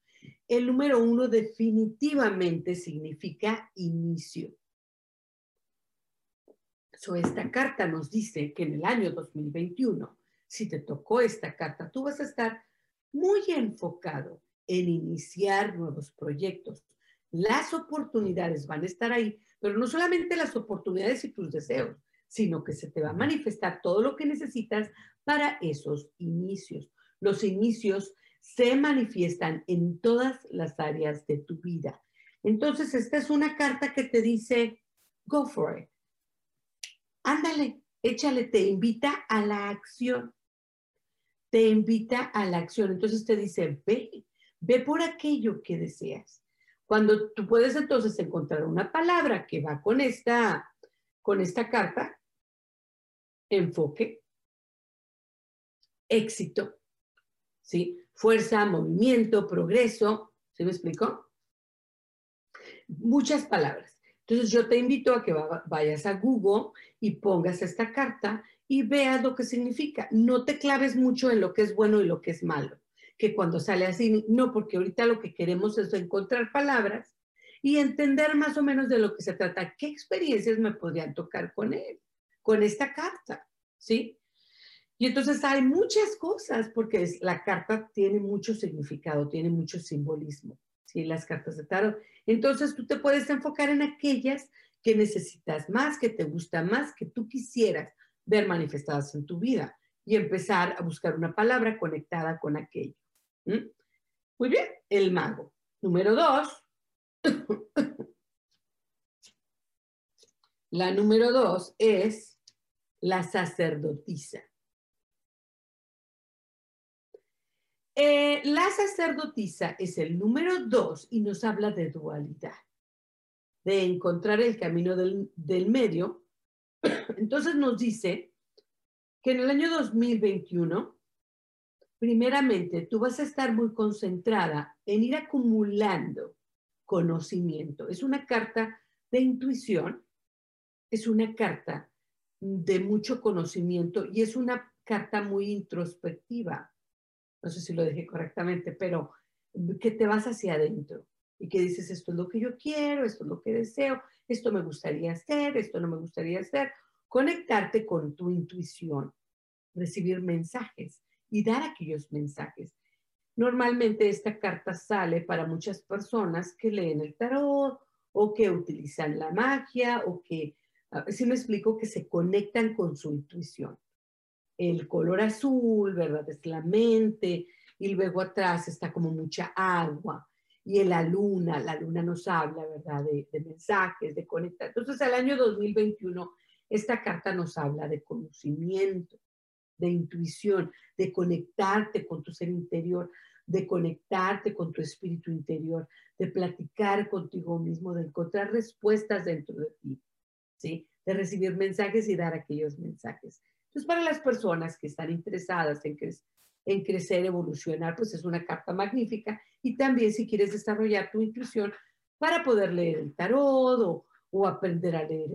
El número uno definitivamente significa inicio. So, esta carta nos dice que en el año 2021, si te tocó esta carta, tú vas a estar muy enfocado en iniciar nuevos proyectos. Las oportunidades van a estar ahí, pero no solamente las oportunidades y tus deseos, sino que se te va a manifestar todo lo que necesitas para esos inicios. Los inicios se manifiestan en todas las áreas de tu vida. Entonces, esta es una carta que te dice, go for it. Ándale, échale, te invita a la acción. Te invita a la acción. Entonces te dice, ve, ve por aquello que deseas. Cuando tú puedes entonces encontrar una palabra que va con esta, con esta carta, enfoque, éxito, ¿sí? Fuerza, movimiento, progreso, ¿se me explicó? Muchas palabras. Entonces yo te invito a que vayas a Google y pongas esta carta y veas lo que significa. No te claves mucho en lo que es bueno y lo que es malo, que cuando sale así, no, porque ahorita lo que queremos es encontrar palabras y entender más o menos de lo que se trata. ¿Qué experiencias me podrían tocar con él, con esta carta? ¿Sí? Y entonces hay muchas cosas, porque la carta tiene mucho significado, tiene mucho simbolismo, ¿sí? Las cartas de tarot. Entonces tú te puedes enfocar en aquellas que necesitas más, que te gustan más, que tú quisieras ver manifestadas en tu vida y empezar a buscar una palabra conectada con aquello. Muy bien, el mago. Número dos. la número dos es la sacerdotisa. Eh, la sacerdotisa es el número dos y nos habla de dualidad, de encontrar el camino del, del medio. Entonces nos dice que en el año 2021, primeramente, tú vas a estar muy concentrada en ir acumulando conocimiento. Es una carta de intuición, es una carta de mucho conocimiento y es una carta muy introspectiva no sé si lo dije correctamente, pero que te vas hacia adentro y que dices, esto es lo que yo quiero, esto es lo que deseo, esto me gustaría hacer, esto no me gustaría hacer. Conectarte con tu intuición, recibir mensajes y dar aquellos mensajes. Normalmente esta carta sale para muchas personas que leen el tarot o que utilizan la magia o que, ah, si me explico, que se conectan con su intuición el color azul, ¿verdad? Es la mente, y luego atrás está como mucha agua, y en la luna, la luna nos habla, ¿verdad? De, mensajes, de conectar. Entonces, el año 2021, esta carta nos habla de conocimiento, de intuición, de conectarte con tu ser interior, de conectarte con tu espíritu interior, de platicar contigo mismo, de encontrar respuestas dentro de ti, ¿sí? De recibir mensajes y dar aquellos mensajes. Entonces, para las personas que están interesadas en, crecer, evolucionar, pues es una carta magnífica. Y también si quieres desarrollar tu intuición para poder leer el tarot o, aprender a leer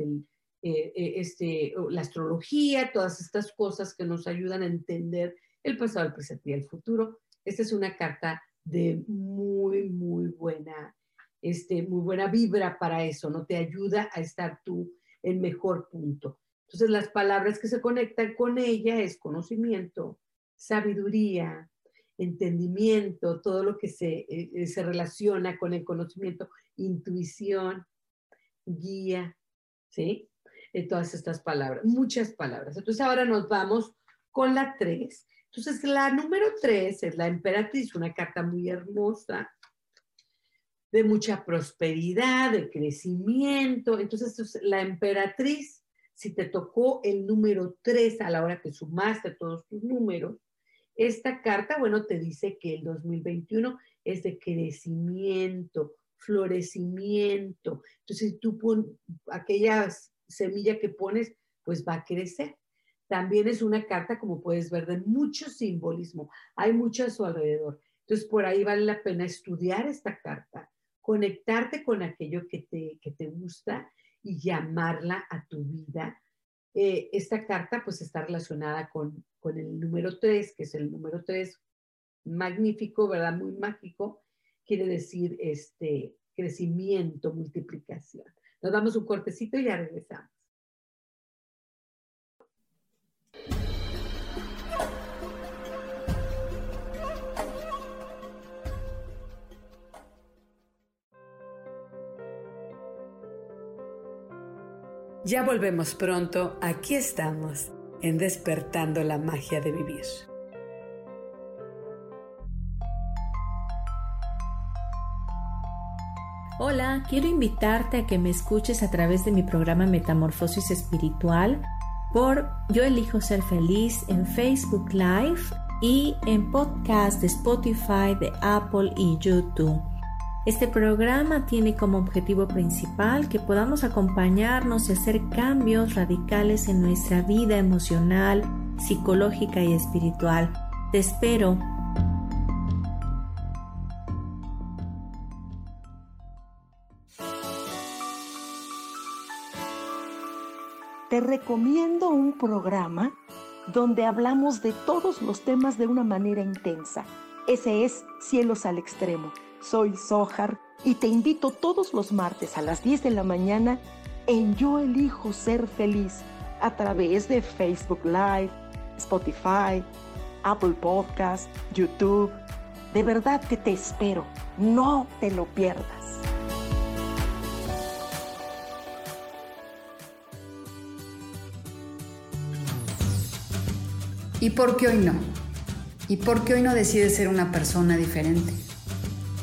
eh, eh, este, la astrología, todas estas cosas que nos ayudan a entender el pasado, el presente y el futuro. Esta es una carta de muy, muy buena, este, muy buena vibra para eso, ¿no? Te ayuda a estar tú en mejor punto. Entonces, las palabras que se conectan con ella es conocimiento, sabiduría, entendimiento, todo lo que se, eh, se relaciona con el conocimiento, intuición, guía, ¿sí? De todas estas palabras, muchas palabras. Entonces, ahora nos vamos con la tres. Entonces, la número tres es la emperatriz, una carta muy hermosa, de mucha prosperidad, de crecimiento. Entonces, la emperatriz si te tocó el número 3 a la hora que sumaste todos tus números, esta carta, bueno, te dice que el 2021 es de crecimiento, florecimiento. Entonces, tú pones aquella semilla que pones, pues va a crecer. también es una carta, como puedes ver, de mucho simbolismo. Hay mucho a su alrededor. Entonces, por ahí vale la pena estudiar esta carta, conectarte con aquello que te, que te gusta y llamarla a tu vida. Eh, esta carta pues está relacionada con, con el número 3, que es el número 3 magnífico, ¿verdad? Muy mágico. Quiere decir este crecimiento, multiplicación. Nos damos un cortecito y ya regresamos. Ya volvemos pronto, aquí estamos, en despertando la magia de vivir. Hola, quiero invitarte a que me escuches a través de mi programa Metamorfosis Espiritual por Yo elijo ser feliz en Facebook Live y en podcast de Spotify, de Apple y YouTube. Este programa tiene como objetivo principal que podamos acompañarnos y hacer cambios radicales en nuestra vida emocional, psicológica y espiritual. Te espero. Te recomiendo un programa donde hablamos de todos los temas de una manera intensa. Ese es Cielos al Extremo soy Sohar y te invito todos los martes a las 10 de la mañana en Yo elijo ser feliz a través de Facebook Live, Spotify, Apple Podcast, YouTube. De verdad que te espero. No te lo pierdas. ¿Y por qué hoy no? ¿Y por qué hoy no decides ser una persona diferente?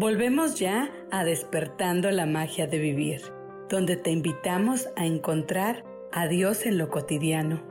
Volvemos ya a despertando la magia de vivir, donde te invitamos a encontrar a Dios en lo cotidiano.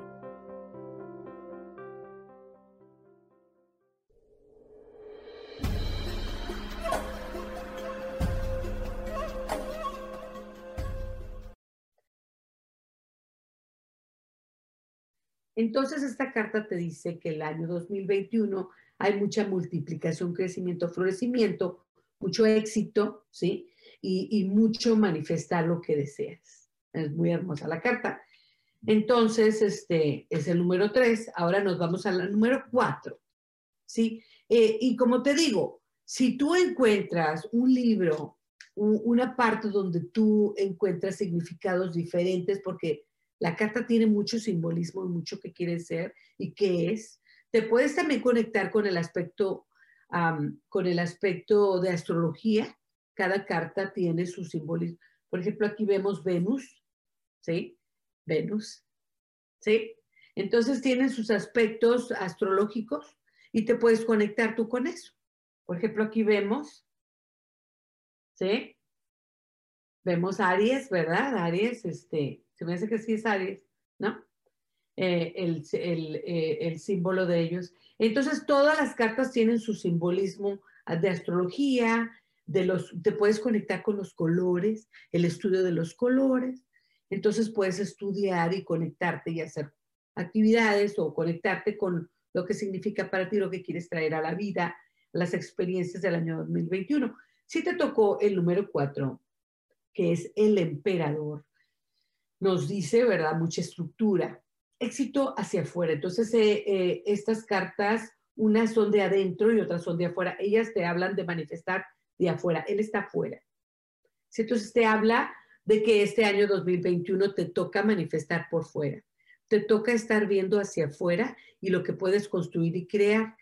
Entonces esta carta te dice que el año 2021 hay mucha multiplicación, crecimiento, florecimiento, mucho éxito, ¿sí? Y, mucho manifestar lo que deseas. Es muy hermosa la carta. Entonces, este es el número tres. Ahora nos vamos al número cuatro, ¿sí? Eh, y como te digo, si tú encuentras un libro, una parte donde tú encuentras significados diferentes, porque la carta tiene mucho simbolismo y mucho que quiere ser y qué es, te puedes también conectar con el aspecto con el aspecto de astrología. Cada carta tiene su simbolismo. Por ejemplo, aquí vemos Venus, ¿sí? Venus, ¿sí? Entonces tienen sus aspectos astrológicos y te puedes conectar tú con eso. Por ejemplo, aquí vemos, ¿sí? Vemos Aries, ¿verdad? Aries, este, se me hace que sí es Aries, ¿no? Eh, el, eh, el, símbolo de ellos. Entonces, todas las cartas tienen su simbolismo de astrología, de los, te puedes conectar con los colores, el estudio de los colores. Entonces, puedes estudiar y conectarte y hacer actividades o conectarte con lo que significa para ti, lo que quieres traer a la vida, las experiencias del año 2021. Si te tocó el número cuatro, que es el emperador, nos dice, ¿verdad? Mucha estructura, éxito hacia afuera. Entonces, eh, eh, estas cartas, unas son de adentro y otras son de afuera. Ellas te hablan de manifestar de afuera. Él está afuera. Entonces, te habla de que este año 2021 te toca manifestar por fuera. Te toca estar viendo hacia afuera y lo que puedes construir y crear.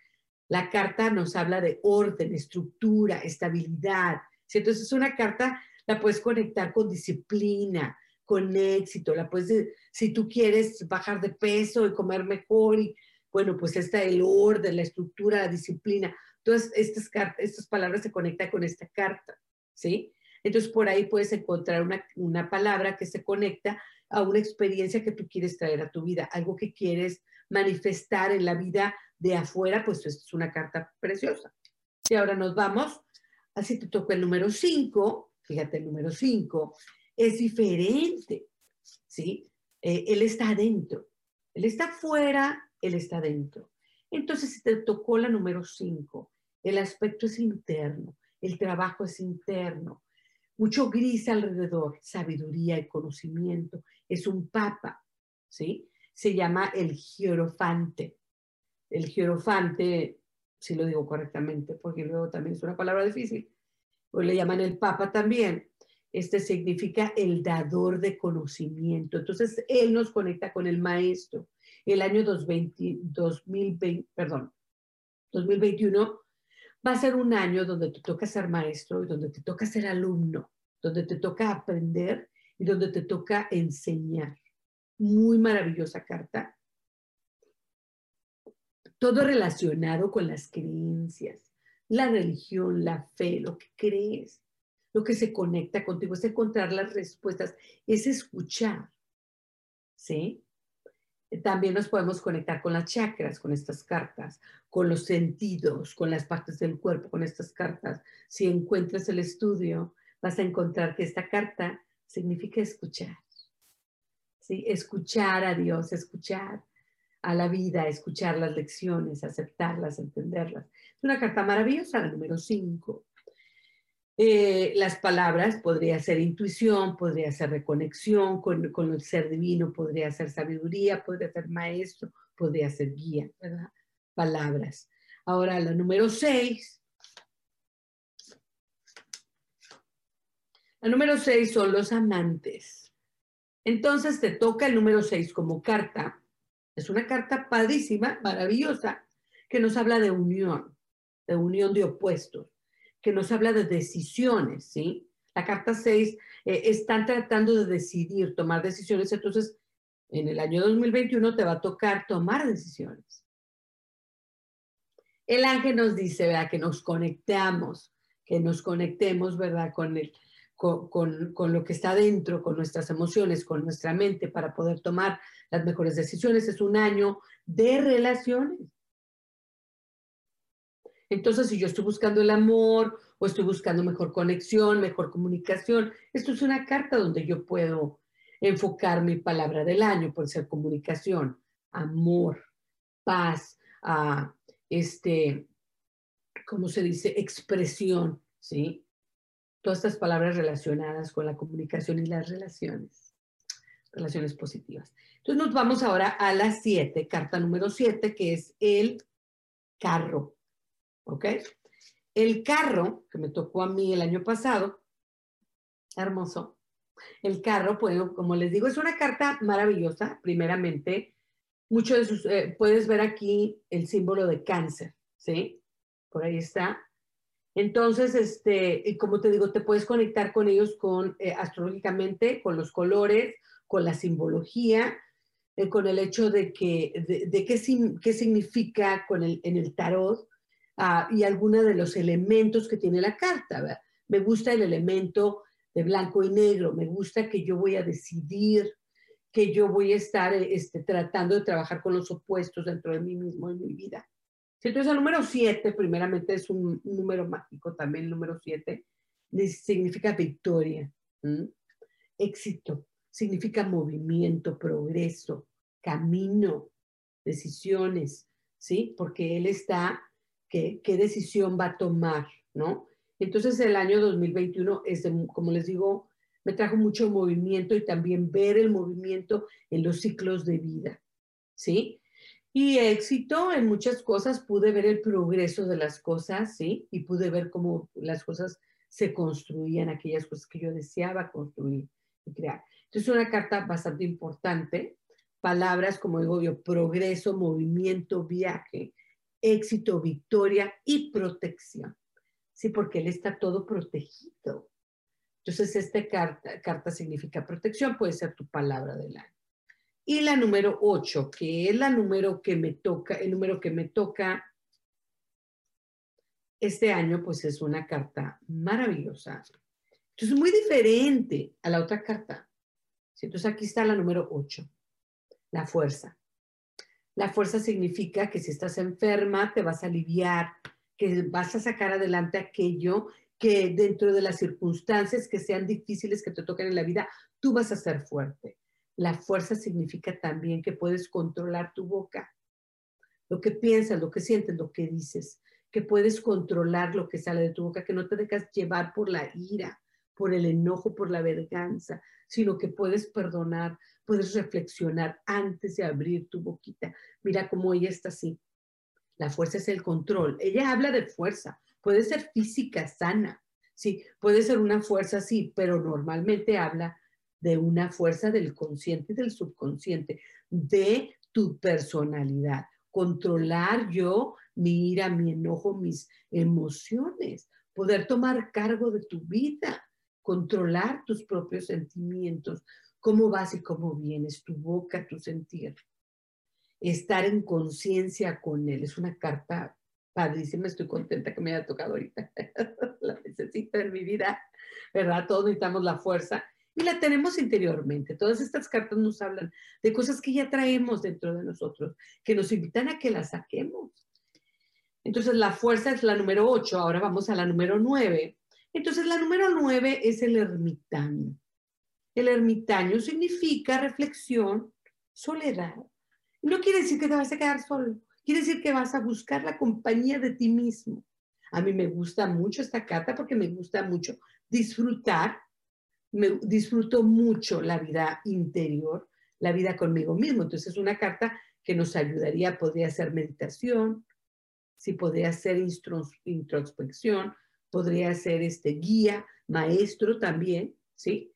La carta nos habla de orden, estructura, estabilidad, ¿sí? Entonces es una carta, la puedes conectar con disciplina, con éxito, la puedes, si tú quieres bajar de peso y comer mejor, y bueno, pues está el orden, la estructura, la disciplina, todas estas, cartas, estas palabras se conectan con esta carta, ¿sí? Entonces por ahí puedes encontrar una, una palabra que se conecta a una experiencia que tú quieres traer a tu vida, algo que quieres manifestar en la vida de afuera, pues es una carta preciosa. Y ahora nos vamos, así te toca el número 5, fíjate, el número 5 es diferente, ¿sí? Eh, él está adentro, él está afuera, él está adentro. Entonces, si te tocó la número 5, el aspecto es interno, el trabajo es interno, mucho gris alrededor, sabiduría y conocimiento, es un papa, ¿sí? Se llama el hierofante. El hierofante, si lo digo correctamente, porque luego también es una palabra difícil, o le llaman el papa también. Este significa el dador de conocimiento. Entonces, él nos conecta con el maestro. El año 2020, perdón, 2021 va a ser un año donde te toca ser maestro y donde te toca ser alumno, donde te toca aprender y donde te toca enseñar. Muy maravillosa carta. Todo relacionado con las creencias, la religión, la fe, lo que crees, lo que se conecta contigo, es encontrar las respuestas, es escuchar. ¿Sí? También nos podemos conectar con las chakras, con estas cartas, con los sentidos, con las partes del cuerpo, con estas cartas. Si encuentras el estudio, vas a encontrar que esta carta significa escuchar. ¿sí? Escuchar a Dios, escuchar a la vida, escuchar las lecciones, aceptarlas, entenderlas. Es una carta maravillosa, la número 5. Eh, las palabras podría ser intuición, podría ser reconexión con, con, el ser divino, podría ser sabiduría, podría ser maestro, podría ser guía, ¿verdad? Palabras. Ahora, la número 6 La número 6 son los amantes. Entonces te toca el número 6 como carta. Es una carta padrísima, maravillosa, que nos habla de unión, de unión de opuestos, que nos habla de decisiones, ¿sí? La carta 6 eh, están tratando de decidir, tomar decisiones, entonces en el año 2021 te va a tocar tomar decisiones. El ángel nos dice, ¿verdad? Que nos conectamos, que nos conectemos, ¿verdad? Con el, con, lo que está dentro, con nuestras emociones, con nuestra mente para poder tomar las mejores decisiones. Es un año de relaciones. Entonces, si yo estoy buscando el amor o estoy buscando mejor conexión, mejor comunicación, esto es una carta donde yo puedo enfocar mi palabra del año, puede ser comunicación, amor, paz, ah, este, ¿cómo se dice? Expresión, ¿sí? todas estas palabras relacionadas con la comunicación y las relaciones, relaciones positivas. Entonces nos vamos ahora a la 7, carta número 7, que es el carro. ¿Ok? El carro, que me tocó a mí el año pasado, hermoso. El carro, pues, como les digo, es una carta maravillosa, primeramente. Muchos de sus, eh, puedes ver aquí el símbolo de cáncer, ¿sí? Por ahí está. Entonces, este, como te digo, te puedes conectar con ellos con, eh, astrológicamente, con los colores, con la simbología, eh, con el hecho de, que, de, qué, qué, significa con el, en el tarot y algunos de los elementos que tiene la carta. Me gusta el elemento de blanco y negro, me gusta que yo voy a decidir, que yo voy a estar este, tratando de trabajar con los opuestos dentro de mí mismo en mi vida. Entonces, el número 7, primeramente, es un, número mágico también, el número 7, significa victoria, éxito, significa movimiento, progreso, camino, decisiones, ¿sí? Porque él está, ¿qué, qué decisión va a tomar, ¿no? Entonces, el año 2021 es, como les digo, me trajo mucho movimiento y también ver el movimiento en los ciclos de vida, ¿sí? Y éxito en muchas cosas, pude ver el progreso de las cosas, ¿sí? Y pude ver cómo las cosas se construían, aquellas cosas que yo deseaba construir y crear. Entonces, una carta bastante importante. Palabras, como digo yo, progreso, movimiento, viaje, éxito, victoria y protección. Sí, porque él está todo protegido. Entonces, esta carta, carta significa protección, puede ser tu palabra del año. Y la número 8, que es la número que me toca, el número que me toca este año, pues es una carta maravillosa. Entonces, muy diferente a la otra carta. Entonces, aquí está la número 8, la fuerza. La fuerza significa que si estás enferma, te vas a aliviar, que vas a sacar adelante aquello que dentro de las circunstancias que sean difíciles que te toquen en la vida, tú vas a ser fuerte. La fuerza significa también que puedes controlar tu boca, lo que piensas, lo que sientes, lo que dices, que puedes controlar lo que sale de tu boca, que no te dejas llevar por la ira, por el enojo, por la vergüenza, sino que puedes perdonar, puedes reflexionar antes de abrir tu boquita. Mira cómo ella está así. La fuerza es el control. Ella habla de fuerza. Puede ser física, sana. Sí, puede ser una fuerza así, pero normalmente habla de una fuerza del consciente y del subconsciente, de tu personalidad. Controlar yo mi ira, mi enojo, mis emociones. Poder tomar cargo de tu vida. Controlar tus propios sentimientos cómo vas y cómo vienes, tu boca, tu sentir. Estar en conciencia con él. Es una carta padrísima, estoy contenta que me haya tocado ahorita. la necesito en mi vida, ¿verdad? Todos necesitamos la fuerza y la tenemos interiormente. Todas estas cartas nos hablan de cosas que ya traemos dentro de nosotros, que nos invitan a que las saquemos. Entonces, la fuerza es la número 8, ahora vamos a la número 9. Entonces, la número 9 es el ermitaño. El ermitaño significa reflexión, soledad. No quiere decir que te vas a quedar solo, quiere decir que vas a buscar la compañía de ti mismo. A mí me gusta mucho esta carta porque me gusta mucho disfrutar, me disfruto mucho la vida interior, la vida conmigo mismo. Entonces es una carta que nos ayudaría, podría ser meditación, sí, podría ser introspección, podría ser este guía, maestro también, ¿sí?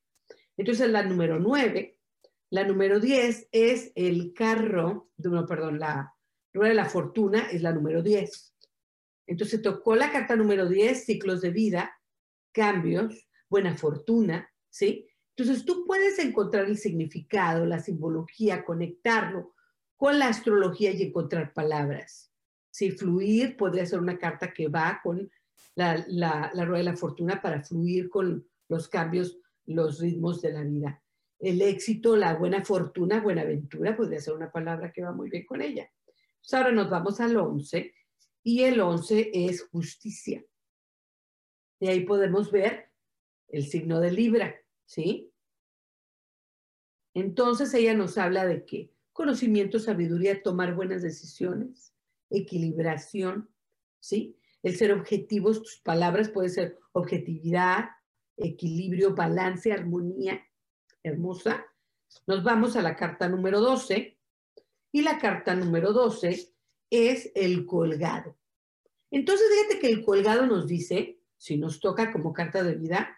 Entonces la número 9, la número 10 es el carro, no, perdón, la rueda de la fortuna es la número 10. Entonces tocó la carta número 10, ciclos de vida, cambios, buena fortuna, ¿sí? Entonces tú puedes encontrar el significado, la simbología, conectarlo con la astrología y encontrar palabras. Si fluir podría ser una carta que va con la, la, la rueda de la fortuna para fluir con los cambios los ritmos de la vida. El éxito, la buena fortuna, buena aventura, podría ser una palabra que va muy bien con ella. Pues ahora nos vamos al 11 y el 11 es justicia. Y ahí podemos ver el signo de Libra, ¿sí? Entonces ella nos habla de qué? Conocimiento, sabiduría, tomar buenas decisiones, equilibración, ¿sí? El ser objetivos, tus palabras puede ser objetividad, equilibrio, balance, armonía hermosa. Nos vamos a la carta número 12 y la carta número 12 es el colgado. Entonces, fíjate que el colgado nos dice, si nos toca como carta de vida,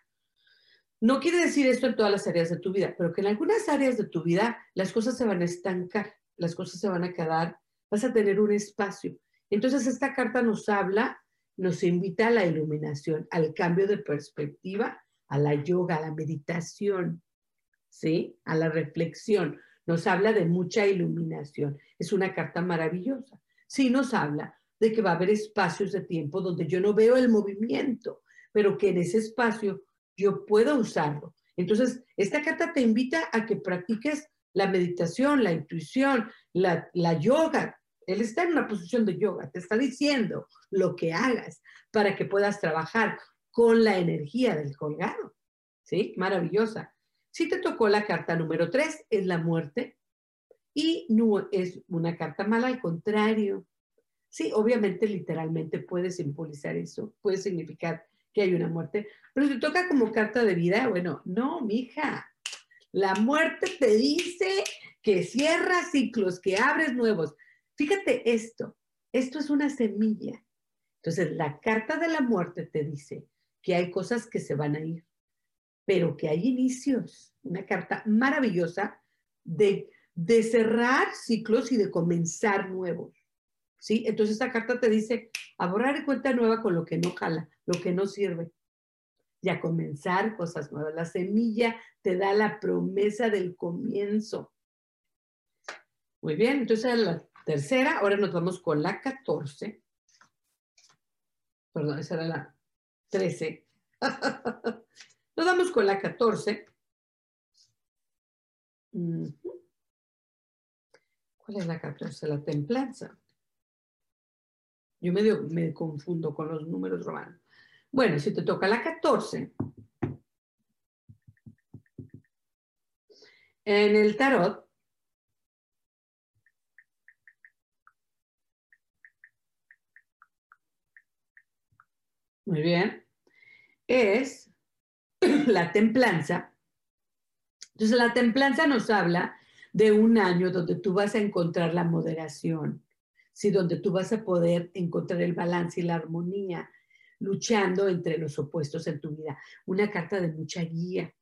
no quiere decir esto en todas las áreas de tu vida, pero que en algunas áreas de tu vida las cosas se van a estancar, las cosas se van a quedar, vas a tener un espacio. Entonces, esta carta nos habla, nos invita a la iluminación, al cambio de perspectiva a la yoga, a la meditación, ¿sí? A la reflexión. Nos habla de mucha iluminación. Es una carta maravillosa. Sí nos habla de que va a haber espacios de tiempo donde yo no veo el movimiento, pero que en ese espacio yo puedo usarlo. Entonces, esta carta te invita a que practiques la meditación, la intuición, la, la yoga. Él está en una posición de yoga, te está diciendo lo que hagas para que puedas trabajar con la energía del colgado. ¿Sí? Maravillosa. Si te tocó la carta número 3, es la muerte. Y no es una carta mala, al contrario. Sí, obviamente, literalmente puede simbolizar eso, puede significar que hay una muerte. Pero si toca como carta de vida, bueno, no, mija. La muerte te dice que cierras ciclos, que abres nuevos. Fíjate esto, esto es una semilla. Entonces, la carta de la muerte te dice, que hay cosas que se van a ir, pero que hay inicios. Una carta maravillosa de, de cerrar ciclos y de comenzar nuevos. ¿Sí? Entonces esta carta te dice a borrar cuenta nueva con lo que no jala, lo que no sirve y a comenzar cosas nuevas. La semilla te da la promesa del comienzo. Muy bien, entonces la tercera, ahora nos vamos con la 14. Perdón, esa era la 13. nos vamos con la 14. ¿Cuál es la 14? La templanza. Yo medio me confundo con los números romanos. Bueno, si te toca la 14, en el tarot, muy bien, es la templanza. Entonces, la templanza nos habla de un año donde tú vas a encontrar la moderación, ¿sí? donde tú vas a poder encontrar el balance y la armonía luchando entre los opuestos en tu vida. Una carta de mucha guía,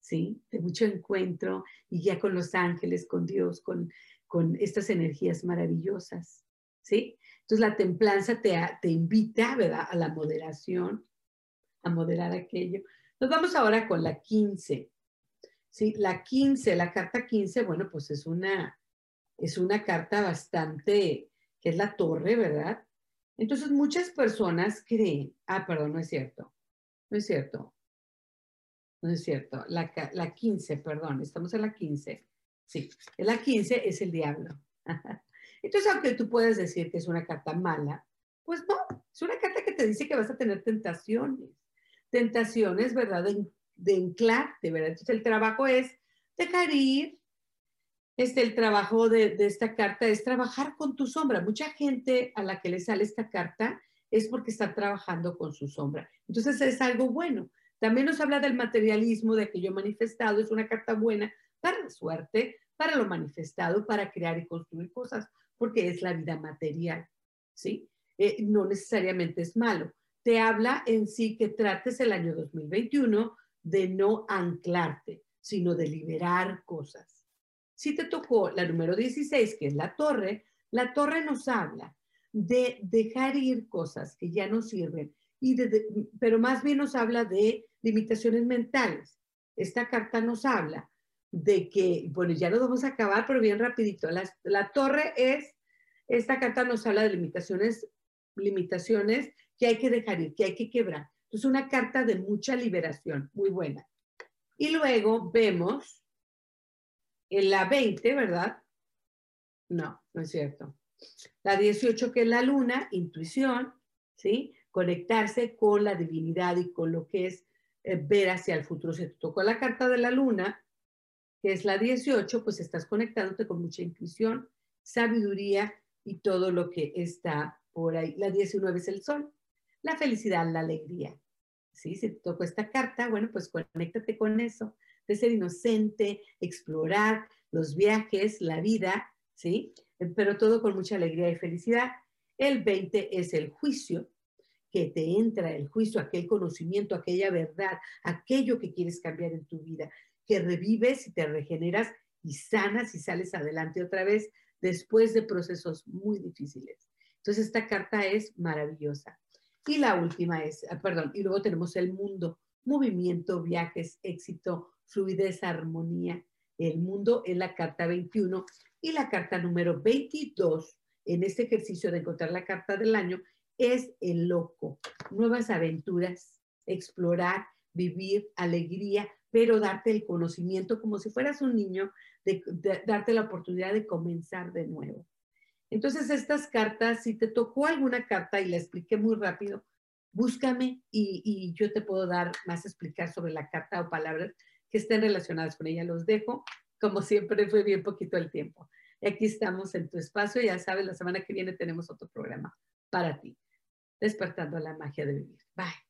¿sí? De mucho encuentro y guía con los ángeles, con Dios, con, con estas energías maravillosas, ¿sí? Entonces la templanza te, te invita, ¿verdad? A la moderación, a moderar aquello. Nos vamos ahora con la 15. Sí, la 15, la carta 15, bueno, pues es una, es una carta bastante, que es la torre, ¿verdad? Entonces, muchas personas creen, ah, perdón, no es cierto, no es cierto, no es cierto, la, la 15, perdón, estamos en la 15, sí, la 15 es el diablo. Entonces, aunque tú puedes decir que es una carta mala, pues no, es una carta que te dice que vas a tener tentaciones, tentaciones, ¿verdad? De, de ¿verdad? Entonces, el trabajo es dejar ir, este, el trabajo de, esta carta es trabajar con tu sombra. Mucha gente a la que le sale esta carta es porque está trabajando con su sombra. Entonces es algo bueno. También nos habla del materialismo, de aquello manifestado. Es una carta buena para la suerte, para lo manifestado, para crear y construir cosas, porque es la vida material. ¿sí? Eh, no necesariamente es malo. Te habla en sí que trates el año 2021 de no anclarte, sino de liberar cosas si te tocó la número 16, que es la torre, la torre nos habla de dejar ir cosas que ya no sirven, y pero más bien nos habla de limitaciones mentales. Esta carta nos habla de que, bueno, ya lo vamos a acabar, pero bien rapidito. La, la torre es, esta carta nos habla de limitaciones, limitaciones que hay que dejar ir, que hay que quebrar. Es una carta de mucha liberación, muy buena. Y luego vemos en la 20, ¿verdad? No, no es cierto. La 18, que es la luna, intuición, ¿sí? Conectarse con la divinidad y con lo que es eh, ver hacia el futuro. Si te tocó la carta de la luna, que es la 18, pues estás conectándote con mucha intuición, sabiduría y todo lo que está por ahí. La 19 es el sol, la felicidad, la alegría. ¿Sí? Si te tocó esta carta, bueno, pues conéctate con eso de ser inocente, explorar los viajes, la vida, ¿sí? Pero todo con mucha alegría y felicidad. El 20 es el juicio, que te entra el juicio, aquel conocimiento, aquella verdad, aquello que quieres cambiar en tu vida, que revives y te regeneras y sanas y sales adelante otra vez después de procesos muy difíciles. Entonces, esta carta es maravillosa. Y la última es, ah, perdón, y luego tenemos el mundo, movimiento, viajes, éxito, fluidez, armonía. El mundo es la carta 21 y la carta número 22 en este ejercicio de encontrar la carta del año es el loco. Nuevas aventuras, explorar, vivir, alegría, pero darte el conocimiento como si fueras un niño, de, darte la oportunidad de comenzar de nuevo. Entonces, estas cartas, si te tocó alguna carta y la expliqué muy rápido, búscame y, yo te puedo dar más explicar sobre la carta o palabras que estén relacionadas con ella. Los dejo. Como siempre, fue bien poquito el tiempo. Aquí estamos en tu espacio. Ya sabes, la semana que viene tenemos otro programa para ti. Despertando la magia de vivir. Bye.